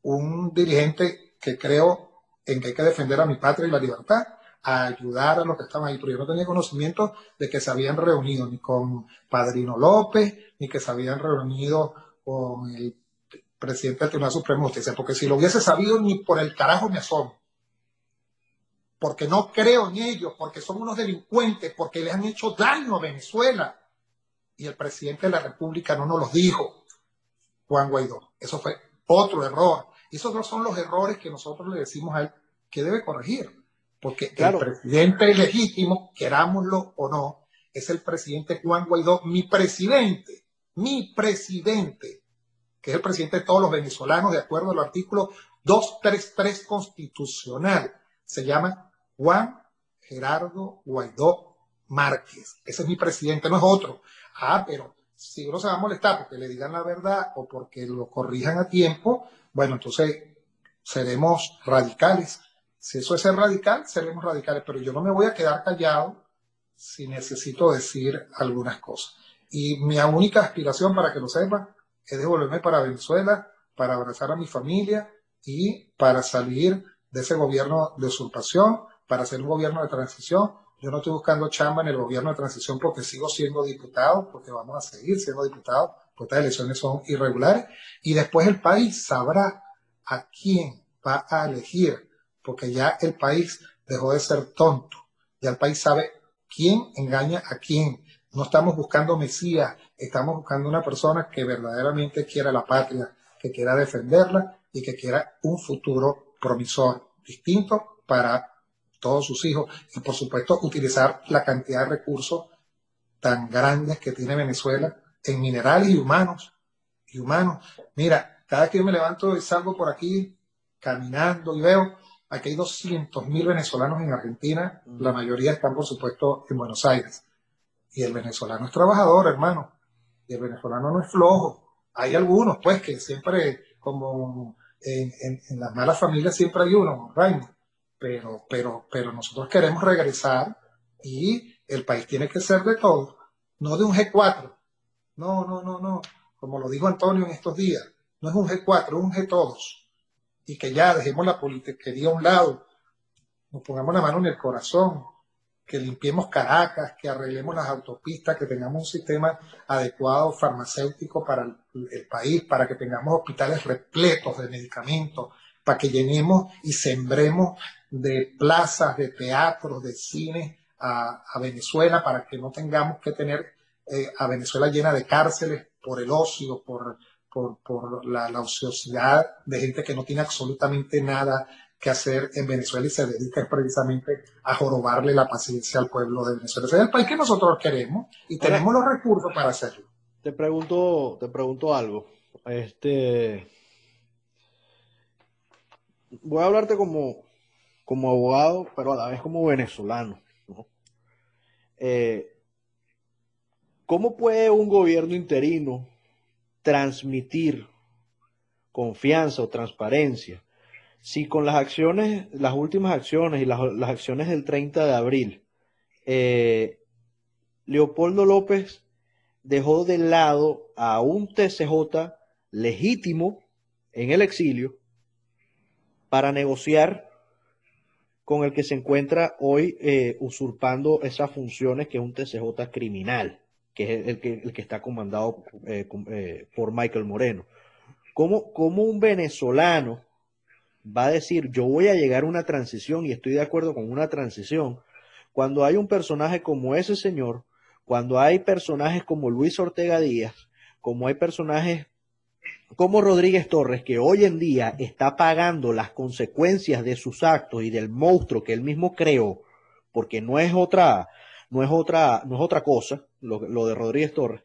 un dirigente que creo en que hay que defender a mi patria y la libertad a ayudar a los que estaban ahí, pero yo no tenía conocimiento de que se habían reunido ni con Padrino López, ni que se habían reunido con el presidente del Tribunal Supremo de Justicia, porque si lo hubiese sabido ni por el carajo me asomo, porque no creo en ellos, porque son unos delincuentes, porque les han hecho daño a Venezuela. Y el presidente de la República no nos los dijo, Juan Guaidó. Eso fue otro error. Esos no son los errores que nosotros le decimos a él que debe corregir. Porque el presidente legítimo, querámoslo o no, es el presidente Juan Guaidó, mi presidente, mi presidente, que es el presidente de todos los venezolanos, de acuerdo al artículo 233 constitucional. Se llama Juan Gerardo Guaidó Márquez. Ese es mi presidente, no es otro. Ah, pero si uno se va a molestar porque le digan la verdad o porque lo corrijan a tiempo, bueno, entonces seremos radicales si eso es ser radical, seremos radicales, pero yo no me voy a quedar callado si necesito decir algunas cosas. Y mi única aspiración, para que lo sepan, es devolverme para Venezuela, para abrazar a mi familia y para salir de ese gobierno de usurpación, para hacer un gobierno de transición. Yo no estoy buscando chamba en el gobierno de transición porque sigo siendo diputado, porque vamos a seguir siendo diputados, porque estas elecciones son irregulares. Y después el país sabrá a quién va a elegir porque ya el país dejó de ser tonto, ya el país sabe quién engaña a quién. No estamos buscando Mesías, estamos buscando una persona que verdaderamente quiera la patria, que quiera defenderla y que quiera un futuro promisor, distinto para todos sus hijos y por supuesto utilizar la cantidad de recursos tan grandes que tiene Venezuela en minerales y humanos. Y humanos. Mira, cada que yo me levanto y salgo por aquí caminando y veo Aquí hay 200.000 venezolanos en Argentina, la mayoría están, por supuesto, en Buenos Aires. Y el venezolano es trabajador, hermano. Y el venezolano no es flojo. Hay algunos, pues, que siempre, como en, las malas familias, siempre hay uno, Raimo. pero, pero, pero nosotros queremos regresar y el país tiene que ser de todos, no de un G4. No, no, no, no. Como lo dijo Antonio en estos días, no es un G4, es un G todos. Y que ya dejemos la politiquería a un lado, nos pongamos la mano en el corazón, que limpiemos Caracas, que arreglemos las autopistas, que tengamos un sistema adecuado farmacéutico para el, país, para que tengamos hospitales repletos de medicamentos, para que llenemos y sembremos de plazas, de teatros, de cines a, Venezuela, para que no tengamos que tener eh, a Venezuela llena de cárceles por el ocio, por, por, la, la, ociosidad de gente que no tiene absolutamente nada que hacer en Venezuela y se dedica precisamente a jorobarle la paciencia al pueblo de Venezuela. Ese es el país que nosotros queremos y tenemos los recursos para hacerlo. Te pregunto, te pregunto algo. Este, voy a hablarte como, como abogado, pero a la vez como venezolano. Eh, ¿Cómo puede un gobierno interino transmitir confianza o transparencia. Si con las acciones, las últimas acciones y las, acciones del 30 de abril, eh, Leopoldo López dejó de lado a un TCJ legítimo en el exilio para negociar con el que se encuentra hoy eh, usurpando esas funciones que es un TCJ criminal, que es el que, el que está comandado eh, por Michael Moreno. ¿Cómo, ¿Cómo, un venezolano va a decir, yo voy a llegar a una transición y estoy de acuerdo con una transición, cuando hay un personaje como ese señor, cuando hay personajes como Luis Ortega Díaz, como hay personajes como Rodríguez Torres, que hoy en día está pagando las consecuencias de sus actos y del monstruo que él mismo creó, porque no es otra, no es otra, no es otra cosa, lo, lo de Rodríguez Torres,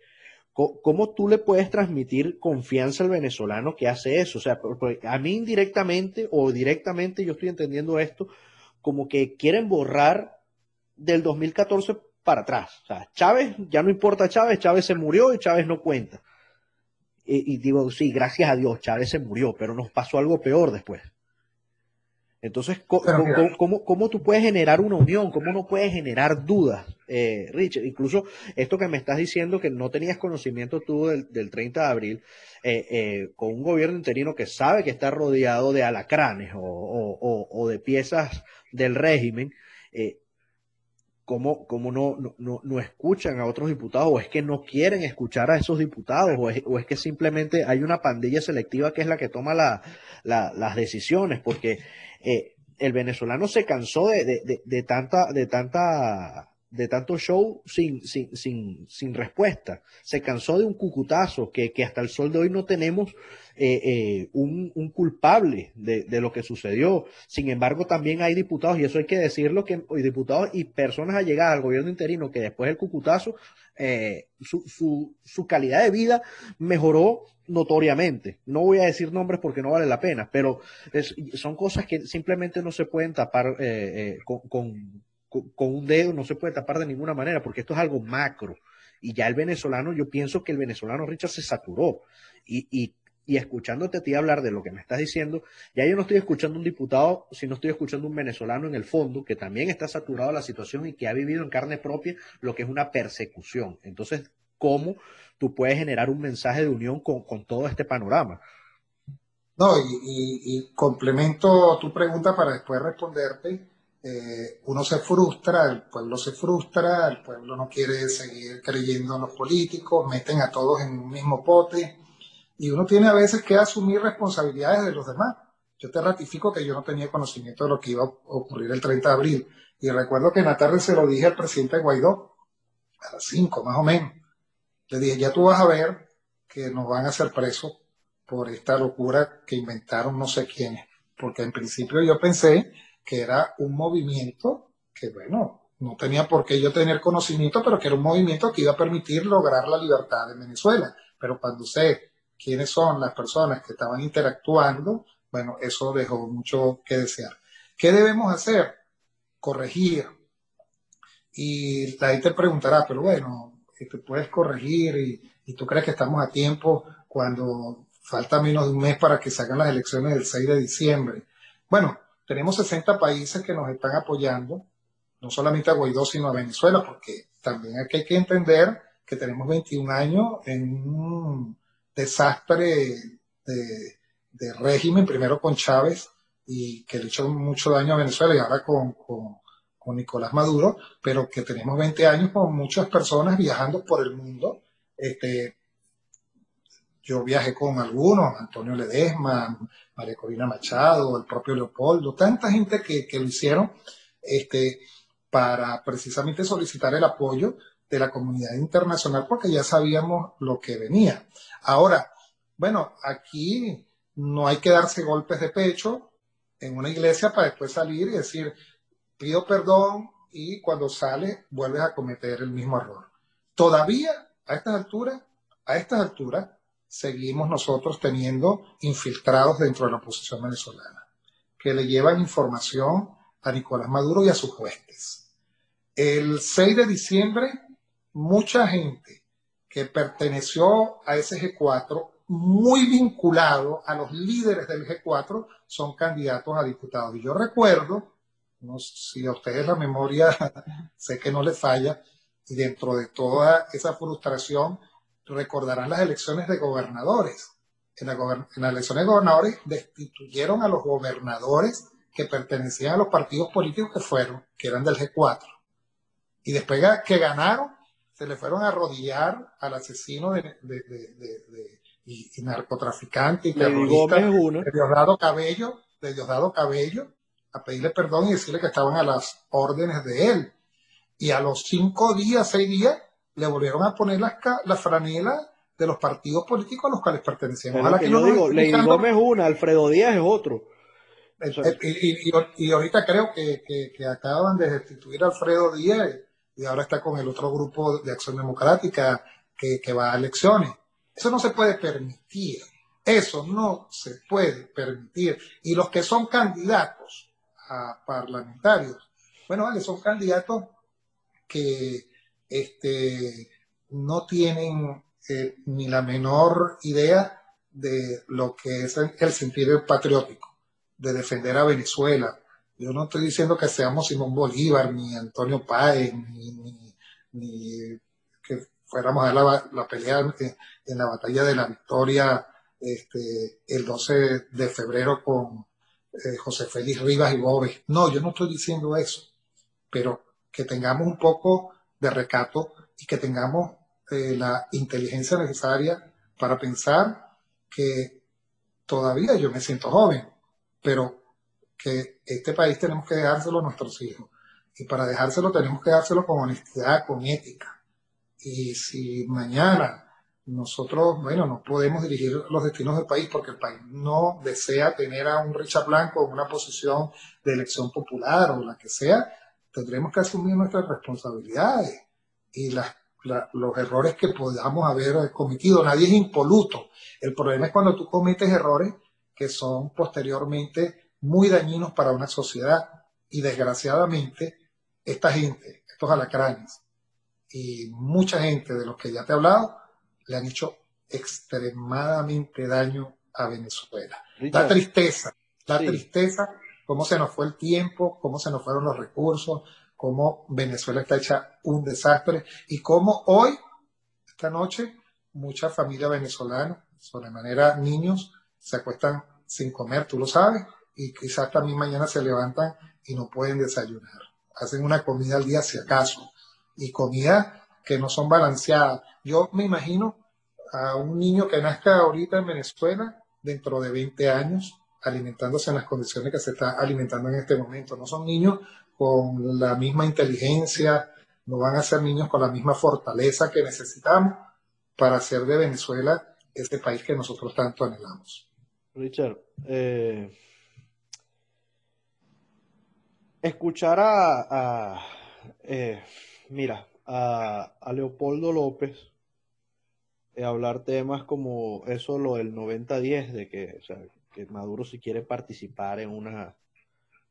¿Cómo tú le puedes transmitir confianza al venezolano que hace eso? O sea, a mí indirectamente o directamente yo estoy entendiendo esto como que quieren borrar del 2014 para atrás. O sea, Chávez, ya no importa Chávez, Chávez se murió y Chávez no cuenta. Y, y digo, sí, gracias a Dios, Chávez se murió, pero nos pasó algo peor después. Entonces, ¿cómo, tú puedes generar una unión? ¿Cómo no puedes generar dudas, eh, Richard? Incluso esto que me estás diciendo, que no tenías conocimiento tú del, 30 de abril, eh, eh, con un gobierno interino que sabe que está rodeado de alacranes o, de piezas del régimen, eh, ¿cómo, no, no, escuchan a otros diputados? ¿O es que no quieren escuchar a esos diputados? ¿O es, que simplemente hay una pandilla selectiva que es la que toma las decisiones? Porque el venezolano se cansó de, tanta, de tanta de tanto show sin, sin, sin, sin respuesta. Se cansó de un cucutazo que, hasta el sol de hoy no tenemos eh, eh, un, culpable de, lo que sucedió. Sin embargo, también hay diputados, y eso hay que decirlo, que diputados y personas allegadas al gobierno interino que después del cucutazo su, su, su calidad de vida mejoró notoriamente. No voy a decir nombres porque no vale la pena, pero son cosas que simplemente no se pueden tapar eh, eh, con, un dedo, no se puede tapar de ninguna manera, porque esto es algo macro. Y ya el venezolano, yo pienso que el venezolano Richard se saturó. Y, y, y escuchándote a ti hablar de lo que me estás diciendo, ya yo no estoy escuchando un diputado, sino estoy escuchando un venezolano en el fondo que también está saturado de la situación y que ha vivido en carne propia lo que es una persecución. Entonces, ¿cómo tú puedes generar un mensaje de unión con, todo este panorama. No, y, complemento tu pregunta para después responderte. Eh, uno se frustra, el pueblo se frustra, el pueblo no quiere seguir creyendo en los políticos, meten a todos en un mismo pote y uno tiene a veces que asumir responsabilidades de los demás. Yo te ratifico que yo no tenía conocimiento de lo que iba a ocurrir el 30 de abril y recuerdo que en la tarde se lo dije al presidente Guaidó, a las 5 más o menos le dije, ya tú vas a ver que nos van a hacer presos por esta locura que inventaron no sé quiénes. Porque en principio yo pensé que era un movimiento que, bueno, no tenía por qué yo tener conocimiento, pero que era un movimiento que iba a permitir lograr la libertad en Venezuela. Pero cuando sé quiénes son las personas que estaban interactuando, bueno, eso dejó mucho que desear. ¿Qué debemos hacer? Corregir. Y la gente preguntará, pero bueno, te puedes corregir y, tú crees que estamos a tiempo cuando falta menos de un mes para que se hagan las elecciones del 6 de diciembre. Bueno, tenemos 60 países que nos están apoyando, no solamente a Guaidó, sino a Venezuela, porque también aquí hay que entender que tenemos 21 años en un desastre de, régimen, primero con Chávez, y que le echó mucho daño a Venezuela, y ahora con, con Nicolás Maduro, pero que tenemos 20 años con muchas personas viajando por el mundo. Este, yo viajé con algunos, Antonio Ledesma, María Corina Machado, el propio Leopoldo, tanta gente que, lo hicieron este, para precisamente solicitar el apoyo de la comunidad internacional porque ya sabíamos lo que venía. Ahora, bueno, aquí no hay que darse golpes de pecho en una iglesia para después salir y decir, pido perdón y cuando sale vuelves a cometer el mismo error. Todavía a estas alturas, a estas alturas, seguimos nosotros teniendo infiltrados dentro de la oposición venezolana, que le llevan información a Nicolás Maduro y a sus huestes. El 6 de diciembre, mucha gente que perteneció a ese G4, muy vinculado a los líderes del G4, son candidatos a diputados. Y yo recuerdo si a ustedes la memoria sé que no les falla, y dentro de toda esa frustración recordarán las elecciones de gobernadores. En, las elecciones de gobernadores destituyeron a los gobernadores que pertenecían a los partidos políticos que fueron, que eran del G4. Y después que ganaron, se le fueron a arrodillar al asesino de, y, narcotraficante y terrorista de Diosdado Cabello, de Diosdado Cabello, a pedirle perdón y decirle que estaban a las órdenes de él. Y a los cinco días, seis días, le volvieron a poner las, la franelas de los partidos políticos a los cuales pertenecíamos. a la que, yo digo, Ley Gómez es una, Alfredo Díaz es otro. Eh, eh, y, ahorita creo que, que, acaban de destituir a Alfredo Díaz y ahora está con el otro grupo de Acción Democrática que, que va a elecciones. Eso no se puede permitir. Eso no se puede permitir. Y los que son candidatos parlamentarios. Bueno, vale, son candidatos que este, no tienen eh, ni la menor idea de lo que es el sentido patriótico, de defender a Venezuela. Yo no estoy diciendo que seamos Simón Bolívar, ni Antonio Páez, ni, que fuéramos a la, la pelea en, la batalla de la victoria este, el 12 de febrero con, eh, José Félix Rivas y Boves. No, yo no estoy diciendo eso, pero que tengamos un poco de recato y que tengamos eh, la inteligencia necesaria para pensar que todavía yo me siento joven, pero que este país tenemos que dejárselo a nuestros hijos. Y para dejárselo tenemos que dárselo con honestidad, con ética. Y si mañana nosotros, bueno, no podemos dirigir los destinos del país porque el país no desea tener a un Richard Blanco en una posición de elección popular o la que sea, tendremos que asumir nuestras responsabilidades y los errores que podamos haber cometido. Nadie es impoluto. El problema es cuando tú cometes errores que son posteriormente muy dañinos para una sociedad y desgraciadamente esta gente, estos alacranes y mucha gente de los que ya te he hablado, le han hecho extremadamente daño a Venezuela. La tristeza, la tristeza, cómo se nos fue el tiempo, cómo se nos fueron los recursos, cómo Venezuela está hecha un desastre y cómo hoy, esta noche, muchas familias venezolanas, manera niños, se acuestan sin comer, tú lo sabes, y quizás también mañana se levantan y no pueden desayunar. Hacen una comida al día si acaso, y comida que no son balanceadas. Yo me imagino a un niño que nazca ahorita en Venezuela dentro de 20 años alimentándose en las condiciones que se está alimentando en este momento. No son niños con la misma inteligencia, no van a ser niños con la misma fortaleza que necesitamos para hacer de Venezuela este país que nosotros tanto anhelamos. Richard, eh, escuchar a, eh, mira, a, Leopoldo López eh, hablar temas como eso, lo del 90-10, de que, que Maduro si quiere participar en una,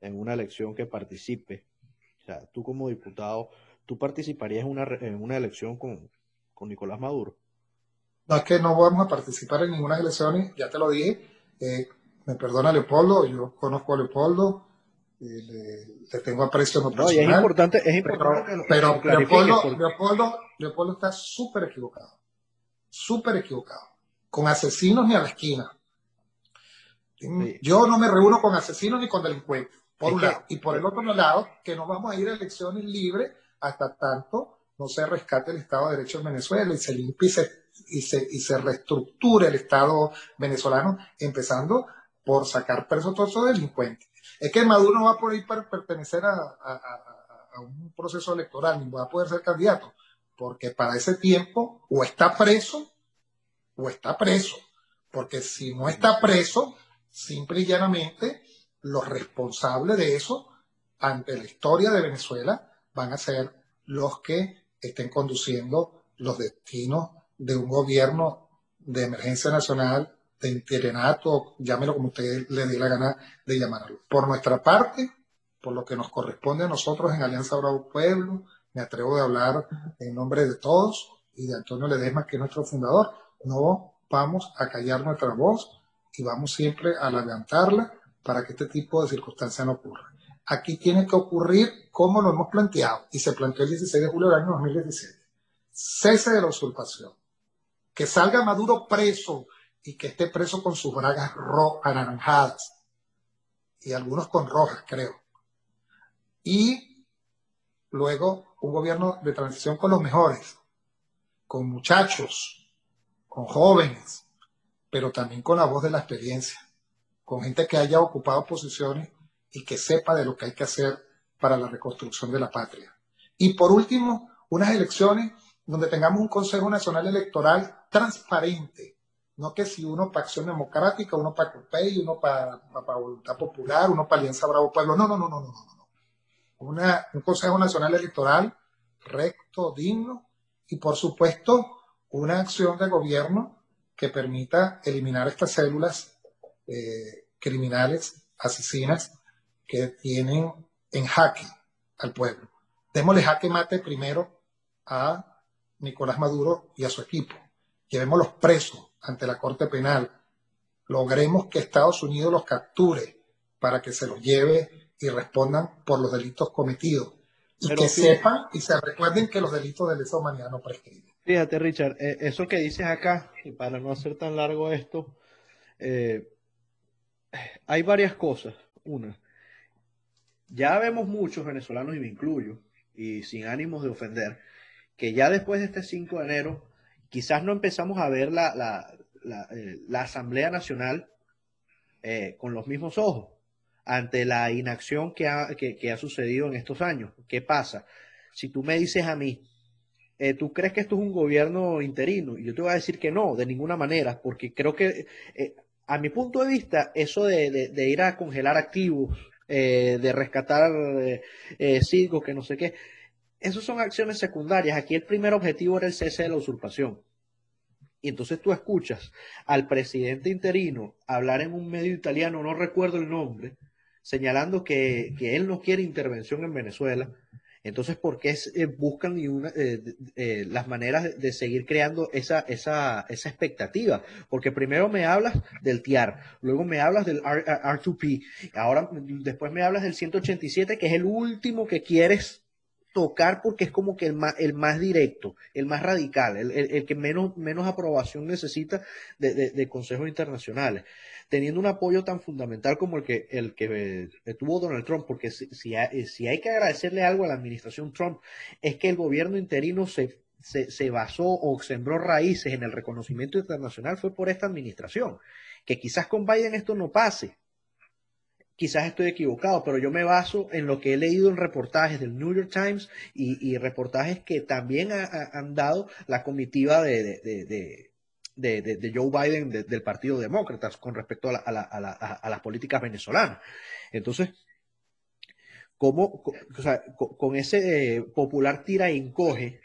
en una elección que participe. O sea, tú como diputado, ¿tú participarías en una, en una elección con, Nicolás Maduro? No, es que no vamos a participar en ninguna elección, ya te lo dije. Eh, me perdona Leopoldo, yo conozco a Leopoldo le, tengo aprecio no, personal. es importante, es importante pero, pero Leopoldo, Leopoldo, está súper equivocado, súper equivocado, con asesinos ni a la esquina. Yo no me reúno con asesinos ni con delincuentes, por un lado. Y por el otro lado, que no vamos a ir a elecciones libres hasta tanto no se rescate el Estado de Derecho en Venezuela y se limpie y se, y se, reestructure el Estado venezolano, empezando por sacar presos todos esos delincuentes. Es que Maduro no va a poder pertenecer a, un proceso electoral, ni va a poder ser candidato, porque para ese tiempo o está preso o está preso. Porque si no está preso, simple y llanamente, los responsables de eso ante la historia de Venezuela van a ser los que estén conduciendo los destinos de un gobierno de emergencia nacional, de interinato, llámelo como usted le dé la gana de llamarlo. Por nuestra parte, por lo que nos corresponde a nosotros en Alianza Bravo Pueblo, me atrevo a hablar en nombre de todos y de Antonio Ledesma, que es nuestro fundador, no vamos a callar nuestra voz y vamos siempre a levantarla para que este tipo de circunstancias no ocurran. Aquí tiene que ocurrir como lo hemos planteado y se planteó el 16 de julio del año 2017. Cese de la usurpación. Que salga Maduro preso y que esté preso con sus bragas anaranjadas y algunos con rojas, creo. Y luego un gobierno de transición con los mejores, con muchachos, con jóvenes, pero también con la voz de la experiencia, con gente que haya ocupado posiciones y que sepa de lo que hay que hacer para la reconstrucción de la patria. Y por último, unas elecciones donde tengamos un Consejo Nacional Electoral transparente, no que si uno para Acción Democrática, uno para COPEI, uno para, Voluntad Popular, uno para Alianza Bravo Pueblo, no, no, no, no, no, no. Una, un Consejo Nacional Electoral recto, digno y por supuesto una acción de gobierno que permita eliminar estas células eh, criminales, asesinas, que tienen en jaque al pueblo. Démosle jaque mate primero a Nicolás Maduro y a su equipo. Llevémoslos presos ante la Corte Penal. Logremos que Estados Unidos los capture para que se los lleve y respondan por los delitos cometidos. Y que sepan y se recuerden que los delitos de lesa humanidad no prescriben. Fíjate, Richard, eh, eso que dices acá, y para no hacer tan largo esto, eh, hay varias cosas. Una, ya vemos muchos venezolanos, y me incluyo, y sin ánimos de ofender, que ya después de este 5 de enero, quizás no empezamos a ver la, la, la, eh, Asamblea Nacional con los mismos ojos ante la inacción que ha, que, ha, sucedido en estos años. ¿Qué pasa? Si tú me dices a mí, eh, ¿tú crees que esto es un gobierno interino? Y yo te voy a decir que no, de ninguna manera, porque creo que, a mi punto de vista, eso de, ir a congelar activos eh, de rescatar eh, eh que no sé qué. Esas son acciones secundarias. Aquí el primer objetivo era el cese de la usurpación. Y entonces tú escuchas al presidente interino hablar en un medio italiano, no recuerdo el nombre, señalando que él no quiere intervención en Venezuela entonces, ¿por qué eh, buscan eh, eh, las maneras de, seguir creando esa, esa, esa, expectativa? Porque primero me hablas del TIAR, luego me hablas del R, 2 p ahora después me hablas del 187, que es el último que quieres tocar porque es como que el más, el más directo, el más radical, el, que menos, menos aprobación necesita de consejos internacionales teniendo un apoyo tan fundamental como el que, el que eh, tuvo Donald Trump, porque si, si, hay, que agradecerle algo a la administración Trump, es que el gobierno interino se, se, basó o sembró raíces en el reconocimiento internacional fue por esta administración. Que quizás con Biden esto no pase, quizás estoy equivocado, pero yo me baso en lo que he leído en reportajes del New York Times y, reportajes que también han dado la comitiva de, Joe Biden del Partido Demócrata con respecto a, las políticas venezolanas. Entonces, ¿cómo, con, ese eh, popular tira y encoge,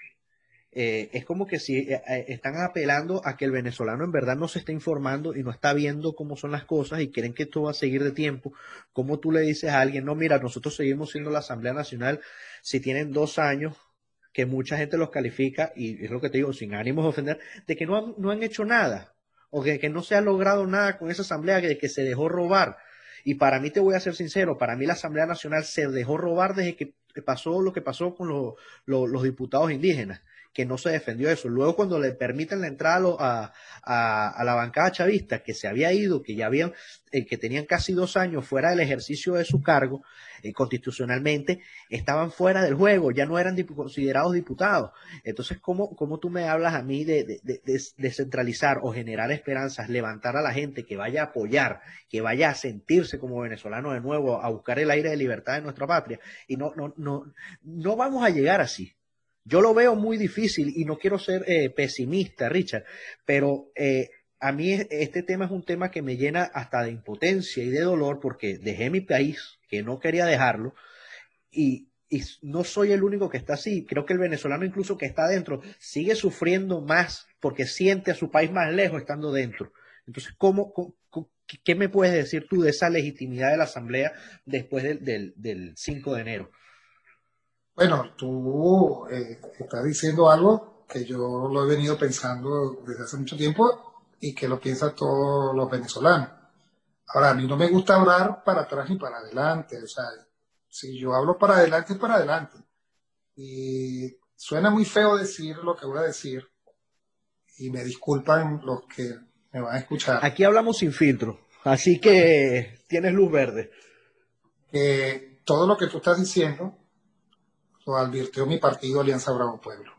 eh, es como que si eh, están apelando a que el venezolano en verdad no se está informando y no está viendo cómo son las cosas y quieren que esto va a seguir de tiempo. ¿Cómo tú le dices a alguien, no, mira, nosotros seguimos siendo la Asamblea Nacional si tienen dos años que mucha gente los califica, y es lo que te digo, sin ánimos de ofender, de que no han, no han hecho nada, o que, que, no se ha logrado nada con esa asamblea, de que se dejó robar. Y para mí, te voy a ser sincero, para mí la Asamblea Nacional se dejó robar desde que pasó lo que pasó con los diputados indígenas que no se defendió eso. Luego cuando le permiten la entrada a, la bancada chavista, que se había ido, que ya habían, eh, que tenían casi dos años fuera del ejercicio de su cargo eh, constitucionalmente, estaban fuera del juego, ya no eran considerados diputados. Entonces, ¿cómo, ¿cómo, tú me hablas a mí de, descentralizar o generar esperanzas, levantar a la gente que vaya a apoyar, que vaya a sentirse como venezolano de nuevo, a buscar el aire de libertad de nuestra patria? Y no, no, no, no vamos a llegar así. Yo lo veo muy difícil y no quiero ser eh, pesimista, Richard, pero eh, a mí este tema es un tema que me llena hasta de impotencia y de dolor porque dejé mi país, que no quería dejarlo, y, no soy el único que está así. Creo que el venezolano incluso que está adentro sigue sufriendo más porque siente a su país más lejos estando dentro. Entonces, ¿cómo, qué me puedes decir tú de esa legitimidad de la Asamblea después del, del 5 de enero? Bueno, tú eh, estás diciendo algo que yo lo he venido pensando desde hace mucho tiempo y que lo piensan todos los venezolanos. Ahora, a mí no me gusta hablar para atrás ni para adelante. O sea, si yo hablo para adelante, es para adelante. Y suena muy feo decir lo que voy a decir. Y me disculpan los que me van a escuchar. Aquí hablamos sin filtro. Así que tienes luz verde. Que todo lo que tú estás diciendo lo advirtió mi partido Alianza Bravo Pueblo.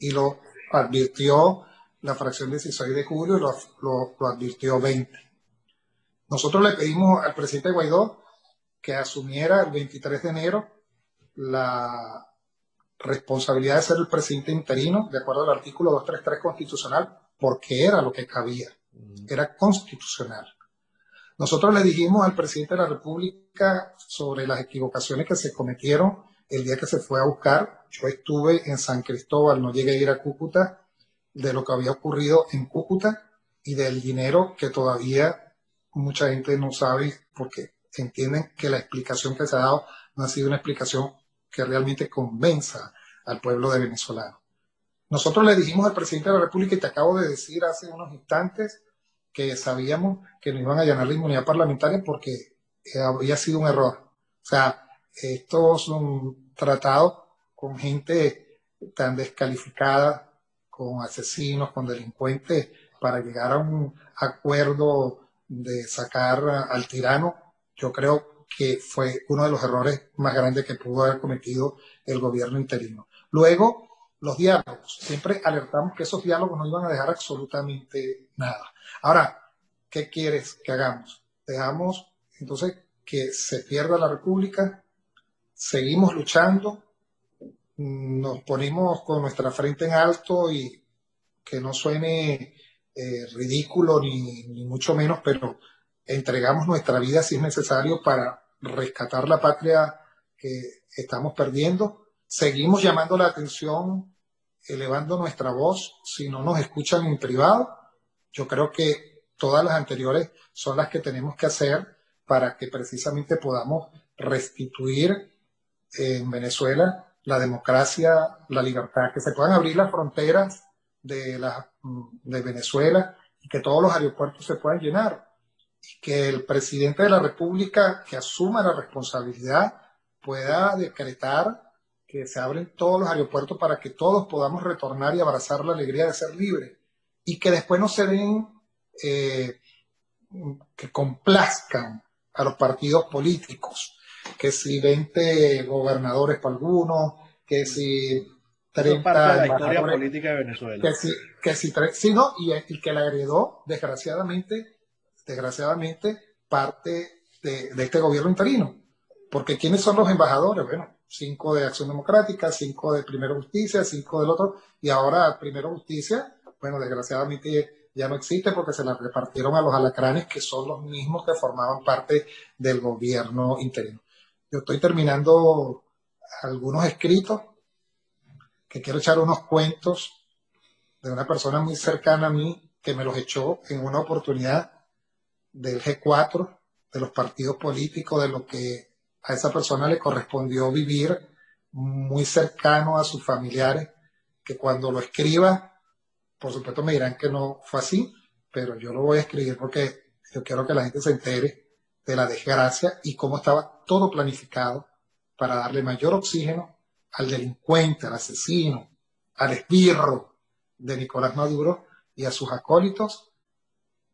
Y lo advirtió la fracción 16 de julio y lo, lo, advirtió 20. Nosotros le pedimos al presidente Guaidó que asumiera el 23 de enero la responsabilidad de ser el presidente interino, de acuerdo al artículo 233 constitucional, porque era lo que cabía, mm. era constitucional. Nosotros le dijimos al presidente de la República sobre las equivocaciones que se cometieron el día que se fue a buscar, yo estuve en San Cristóbal, no llegué a ir a Cúcuta, de lo que había ocurrido en Cúcuta y del dinero que todavía mucha gente no sabe porque entienden que la explicación que se ha dado no ha sido una explicación que realmente convenza al pueblo de venezolano. Nosotros le dijimos al presidente de la República, y te acabo de decir hace unos instantes, que sabíamos que nos iban a llenar la inmunidad parlamentaria porque había sido un error. O sea, estos son tratado con gente tan descalificada, con asesinos, con delincuentes, para llegar a un acuerdo de sacar al tirano, yo creo que fue uno de los errores más grandes que pudo haber cometido el gobierno interino. Luego, los diálogos. Siempre alertamos que esos diálogos no iban a dejar absolutamente nada. Ahora, ¿qué quieres que hagamos? Dejamos entonces que se pierda la República, seguimos luchando, nos ponemos con nuestra frente en alto y que no suene eh, ridículo ni, ni, mucho menos, pero entregamos nuestra vida si es necesario para rescatar la patria que estamos perdiendo. Seguimos llamando la atención, elevando nuestra voz si no nos escuchan en privado. Yo creo que todas las anteriores son las que tenemos que hacer para que precisamente podamos restituir en Venezuela la democracia, la libertad, que se puedan abrir las fronteras de, la, de Venezuela y que todos los aeropuertos se puedan llenar. Y que el presidente de la República que asuma la responsabilidad pueda decretar que se abren todos los aeropuertos para que todos podamos retornar y abrazar la alegría de ser libres y que después no se den, eh, que complazcan a los partidos políticos que si 20 gobernadores para algunos, que si 30 la historia política de Venezuela. Que si, que si, sí, no, y, y, que la heredó, desgraciadamente, desgraciadamente, parte de, de, este gobierno interino. Porque ¿quiénes son los embajadores? Bueno, cinco de Acción Democrática, cinco de Primero Justicia, cinco del otro, y ahora Primero Justicia, bueno, desgraciadamente ya no existe porque se la repartieron a los alacranes, que son los mismos que formaban parte del gobierno interino. Yo estoy terminando algunos escritos que quiero echar unos cuentos de una persona muy cercana a mí que me los echó en una oportunidad del G4, de los partidos políticos, de lo que a esa persona le correspondió vivir muy cercano a sus familiares, que cuando lo escriba, por supuesto me dirán que no fue así, pero yo lo voy a escribir porque yo quiero que la gente se entere de la desgracia y cómo estaba todo planificado para darle mayor oxígeno al delincuente, al asesino, al esbirro de Nicolás Maduro y a sus acólitos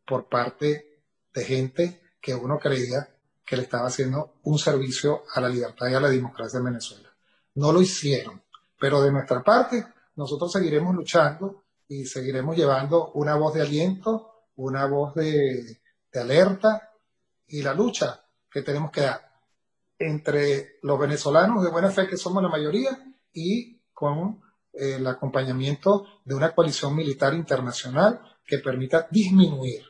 por parte de gente que uno creía que le estaba haciendo un servicio a la libertad y a la democracia en Venezuela. No lo hicieron, pero de nuestra parte nosotros seguiremos luchando y seguiremos llevando una voz de aliento, una voz de, alerta y la lucha que tenemos que dar entre los venezolanos de buena fe, que somos la mayoría, y con eh, el acompañamiento de una coalición militar internacional que permita disminuir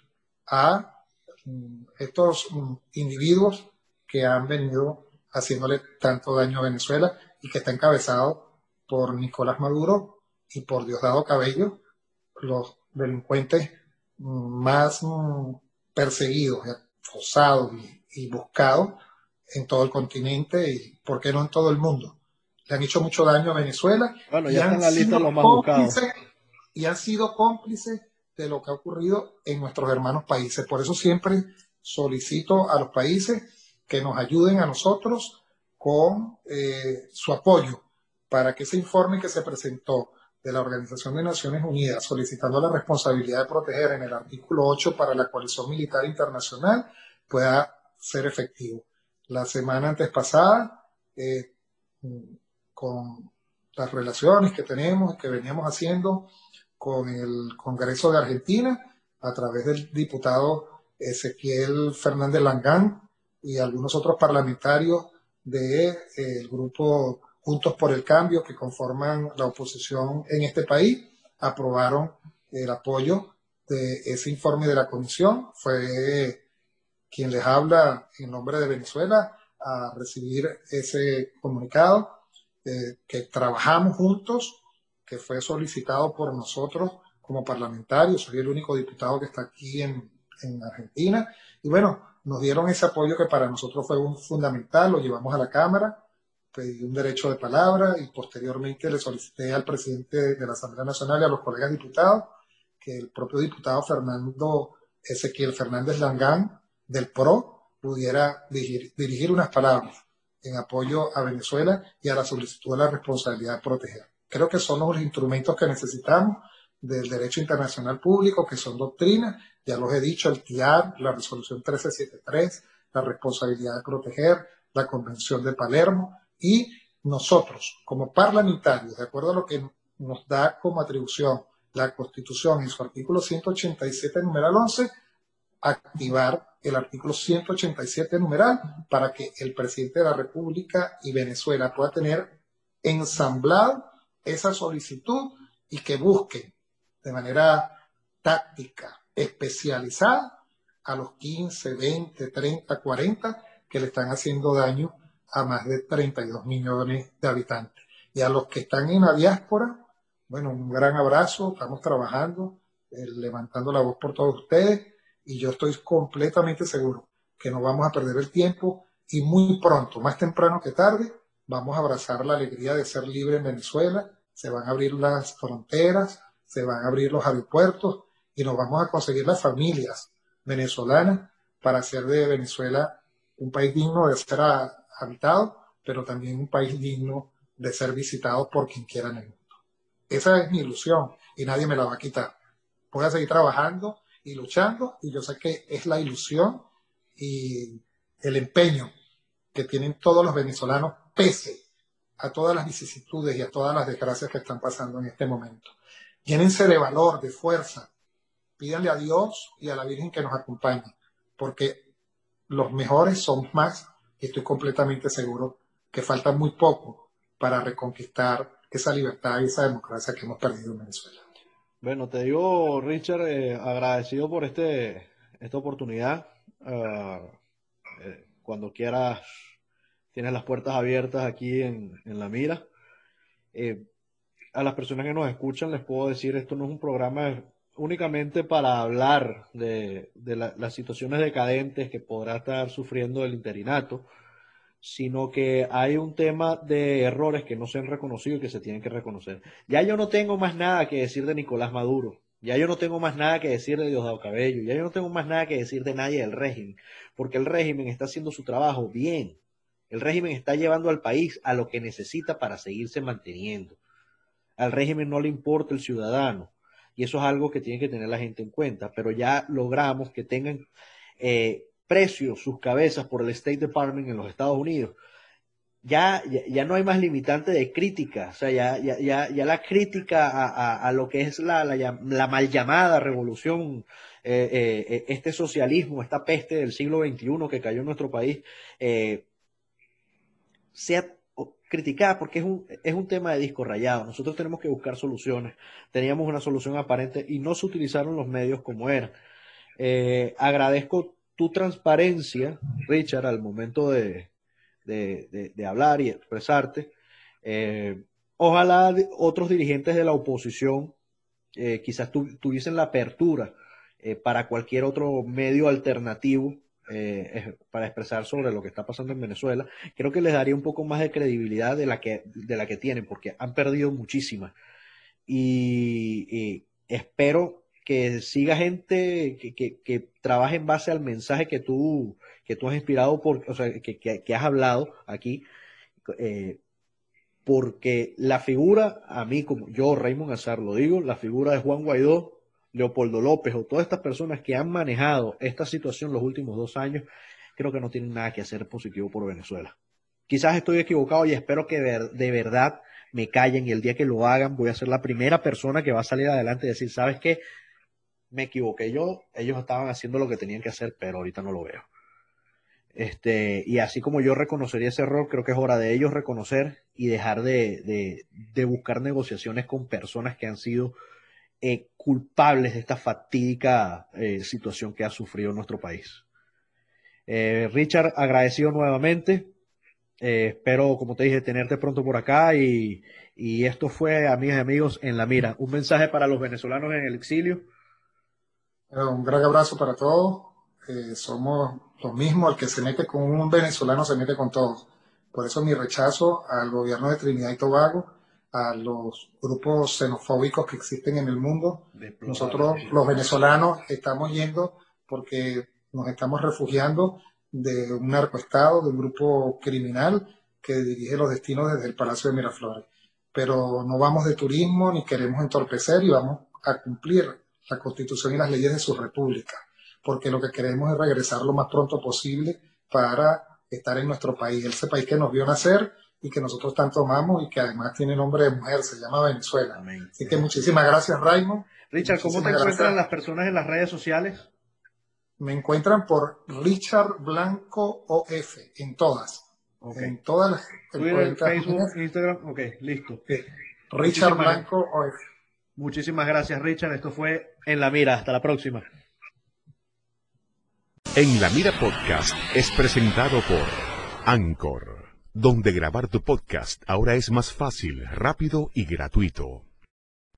a mm, estos mm, individuos que han venido haciéndole tanto daño a Venezuela y que está encabezado por Nicolás Maduro y por Diosdado Cabello, los delincuentes más mm, perseguidos, acosados y, buscados en todo el continente y, ¿por qué no en todo el mundo? Le han hecho mucho daño a Venezuela. Bueno, ya en la lista los más buscados. Y han sido cómplices de lo que ha ocurrido en nuestros hermanos países. Por eso siempre solicito a los países que nos ayuden a nosotros con eh, su apoyo para que ese informe que se presentó de la Organización de Naciones Unidas solicitando la responsabilidad de proteger en el artículo 8 para la coalición militar internacional pueda ser efectivo. La semana antes pasada, eh, con las relaciones que tenemos, que veníamos haciendo con el Congreso de Argentina, a través del diputado Ezequiel Fernández Langán y algunos otros parlamentarios del de, eh, grupo Juntos por el Cambio, que conforman la oposición en este país, aprobaron el apoyo de ese informe de la comisión. Fue quien les habla en nombre de Venezuela a recibir ese comunicado, eh, que trabajamos juntos, que fue solicitado por nosotros como parlamentarios. Soy el único diputado que está aquí en, en Argentina. Y bueno, nos dieron ese apoyo que para nosotros fue un fundamental, lo llevamos a la Cámara pedí un derecho de palabra y posteriormente le solicité al presidente de la Asamblea Nacional y a los colegas diputados que el propio diputado Fernando Ezequiel Fernández Langán del PRO pudiera dirigir, unas palabras en apoyo a Venezuela y a la solicitud de la responsabilidad de proteger. Creo que son los instrumentos que necesitamos del derecho internacional público, que son doctrinas, ya los he dicho, el TIAR, la resolución 1373, la responsabilidad de proteger, la Convención de Palermo, y nosotros, como parlamentarios, de acuerdo a lo que nos da como atribución la Constitución en su artículo 187, numeral 11, activar el artículo 187, numeral, para que el presidente de la República y Venezuela pueda tener ensamblado esa solicitud y que busque de manera táctica, especializada, a los 15, 20, 30, 40 que le están haciendo daño a más de 32 millones de habitantes. Y a los que están en la diáspora, bueno, un gran abrazo, estamos trabajando, eh, levantando la voz por todos ustedes y yo estoy completamente seguro que no vamos a perder el tiempo y muy pronto, más temprano que tarde, vamos a abrazar la alegría de ser libre en Venezuela, se van a abrir las fronteras, se van a abrir los aeropuertos y nos vamos a conseguir las familias venezolanas para hacer de Venezuela un país digno de ser habitado, pero también un país digno de ser visitado por quien quiera en el mundo. Esa es mi ilusión y nadie me la va a quitar. Voy a seguir trabajando y luchando y yo sé que es la ilusión y el empeño que tienen todos los venezolanos pese a todas las vicisitudes y a todas las desgracias que están pasando en este momento. Llénense de valor, de fuerza. Pídanle a Dios y a la Virgen que nos acompañe, porque los mejores son más y estoy completamente seguro que falta muy poco para reconquistar esa libertad y esa democracia que hemos perdido en Venezuela. Bueno, te digo, Richard, eh, agradecido por este, esta oportunidad. Ah, eh, cuando quieras, tienes las puertas abiertas aquí en, la mira. Eh, a las personas que nos escuchan les puedo decir, esto no es un programa únicamente para hablar de, las situaciones decadentes que podrá estar sufriendo el interinato, sino que hay un tema de errores que no se han reconocido y que se tienen que reconocer. Ya yo no tengo más nada que decir de Nicolás Maduro. Ya yo no tengo más nada que decir de Diosdado Cabello, ya yo no tengo más nada que decir de nadie del régimen, porque el régimen está haciendo su trabajo bien. El régimen está llevando al país a lo que necesita para seguirse manteniendo. Al régimen no le importa el ciudadano, y eso es algo que tiene que tener la gente en cuenta, pero ya logramos que tengan eh, precios sus cabezas por el State Department en los Estados Unidos. Ya, ya, no hay más limitante de crítica, o sea, ya, ya, ya la crítica a, a, lo que es la, la, mal llamada revolución, eh, eh, eh, este socialismo, esta peste del siglo XXI que cayó en nuestro país, sea criticada porque es un, es un tema de disco rayado. Nosotros tenemos que buscar soluciones. Teníamos una solución aparente y no se utilizaron los medios como era. agradezco tu transparencia, Richard, al momento de, de, hablar y expresarte. Eh, ojalá otros dirigentes de la oposición eh, quizás tuviesen la apertura eh, para cualquier otro medio alternativo para expresar sobre lo que está pasando en Venezuela. Creo que les daría un poco más de credibilidad de la que, de la que tienen, porque han perdido muchísima. y espero que siga gente que, que, trabaje en base al mensaje que tú, que tú has inspirado, por, o sea, que, que has hablado aquí, eh, porque la figura, a mí como yo, Raymond Azar, lo digo, la figura de Juan Guaidó, Leopoldo López o todas estas personas que han manejado esta situación los últimos dos años, creo que no tienen nada que hacer positivo por Venezuela. Quizás estoy equivocado y espero que de verdad me callen y el día que lo hagan voy a ser la primera persona que va a salir adelante y decir, ¿sabes qué? me equivoqué yo, ellos estaban haciendo lo que tenían que hacer, pero ahorita no lo veo. Este, y así como yo reconocería ese error, creo que es hora de ellos reconocer y dejar de, buscar negociaciones con personas que han sido eh, culpables de esta fatídica eh, situación que ha sufrido nuestro país. Eh, Richard, agradecido nuevamente. espero, como te dije, tenerte pronto por acá y, y esto fue, amigas y amigos, en la mira. Un mensaje para los venezolanos en el exilio un gran abrazo para todos. Somos los mismos, el que se mete con un venezolano se mete con todos. Por eso mi rechazo al gobierno de Trinidad y Tobago, a los grupos xenofóbicos que existen en el mundo. Nosotros, los venezolanos, estamos yendo porque nos estamos refugiando de un narcoestado, de un grupo criminal que dirige los destinos desde el Palacio de Miraflores. Pero no vamos de turismo ni queremos entorpecer y vamos a cumplir la constitución y las leyes de su república, porque lo que queremos es regresar lo más pronto posible para estar en nuestro país, ese país que nos vio nacer y que nosotros tanto amamos y que además tiene nombre de mujer, se llama Venezuela. Así que muchísimas gracias, Raymond. Richard, ¿cómo te encuentran las personas en las redes sociales? Me encuentran por Richard Blanco OF, en todas. En todas las. Twitter, Facebook, Instagram, ok, listo. Richard Blanco OF. Muchísimas gracias, Richard. Esto fue En la Mira. Hasta la próxima. En la Mira Podcast es presentado por Anchor, donde grabar tu podcast ahora es más fácil, rápido y gratuito.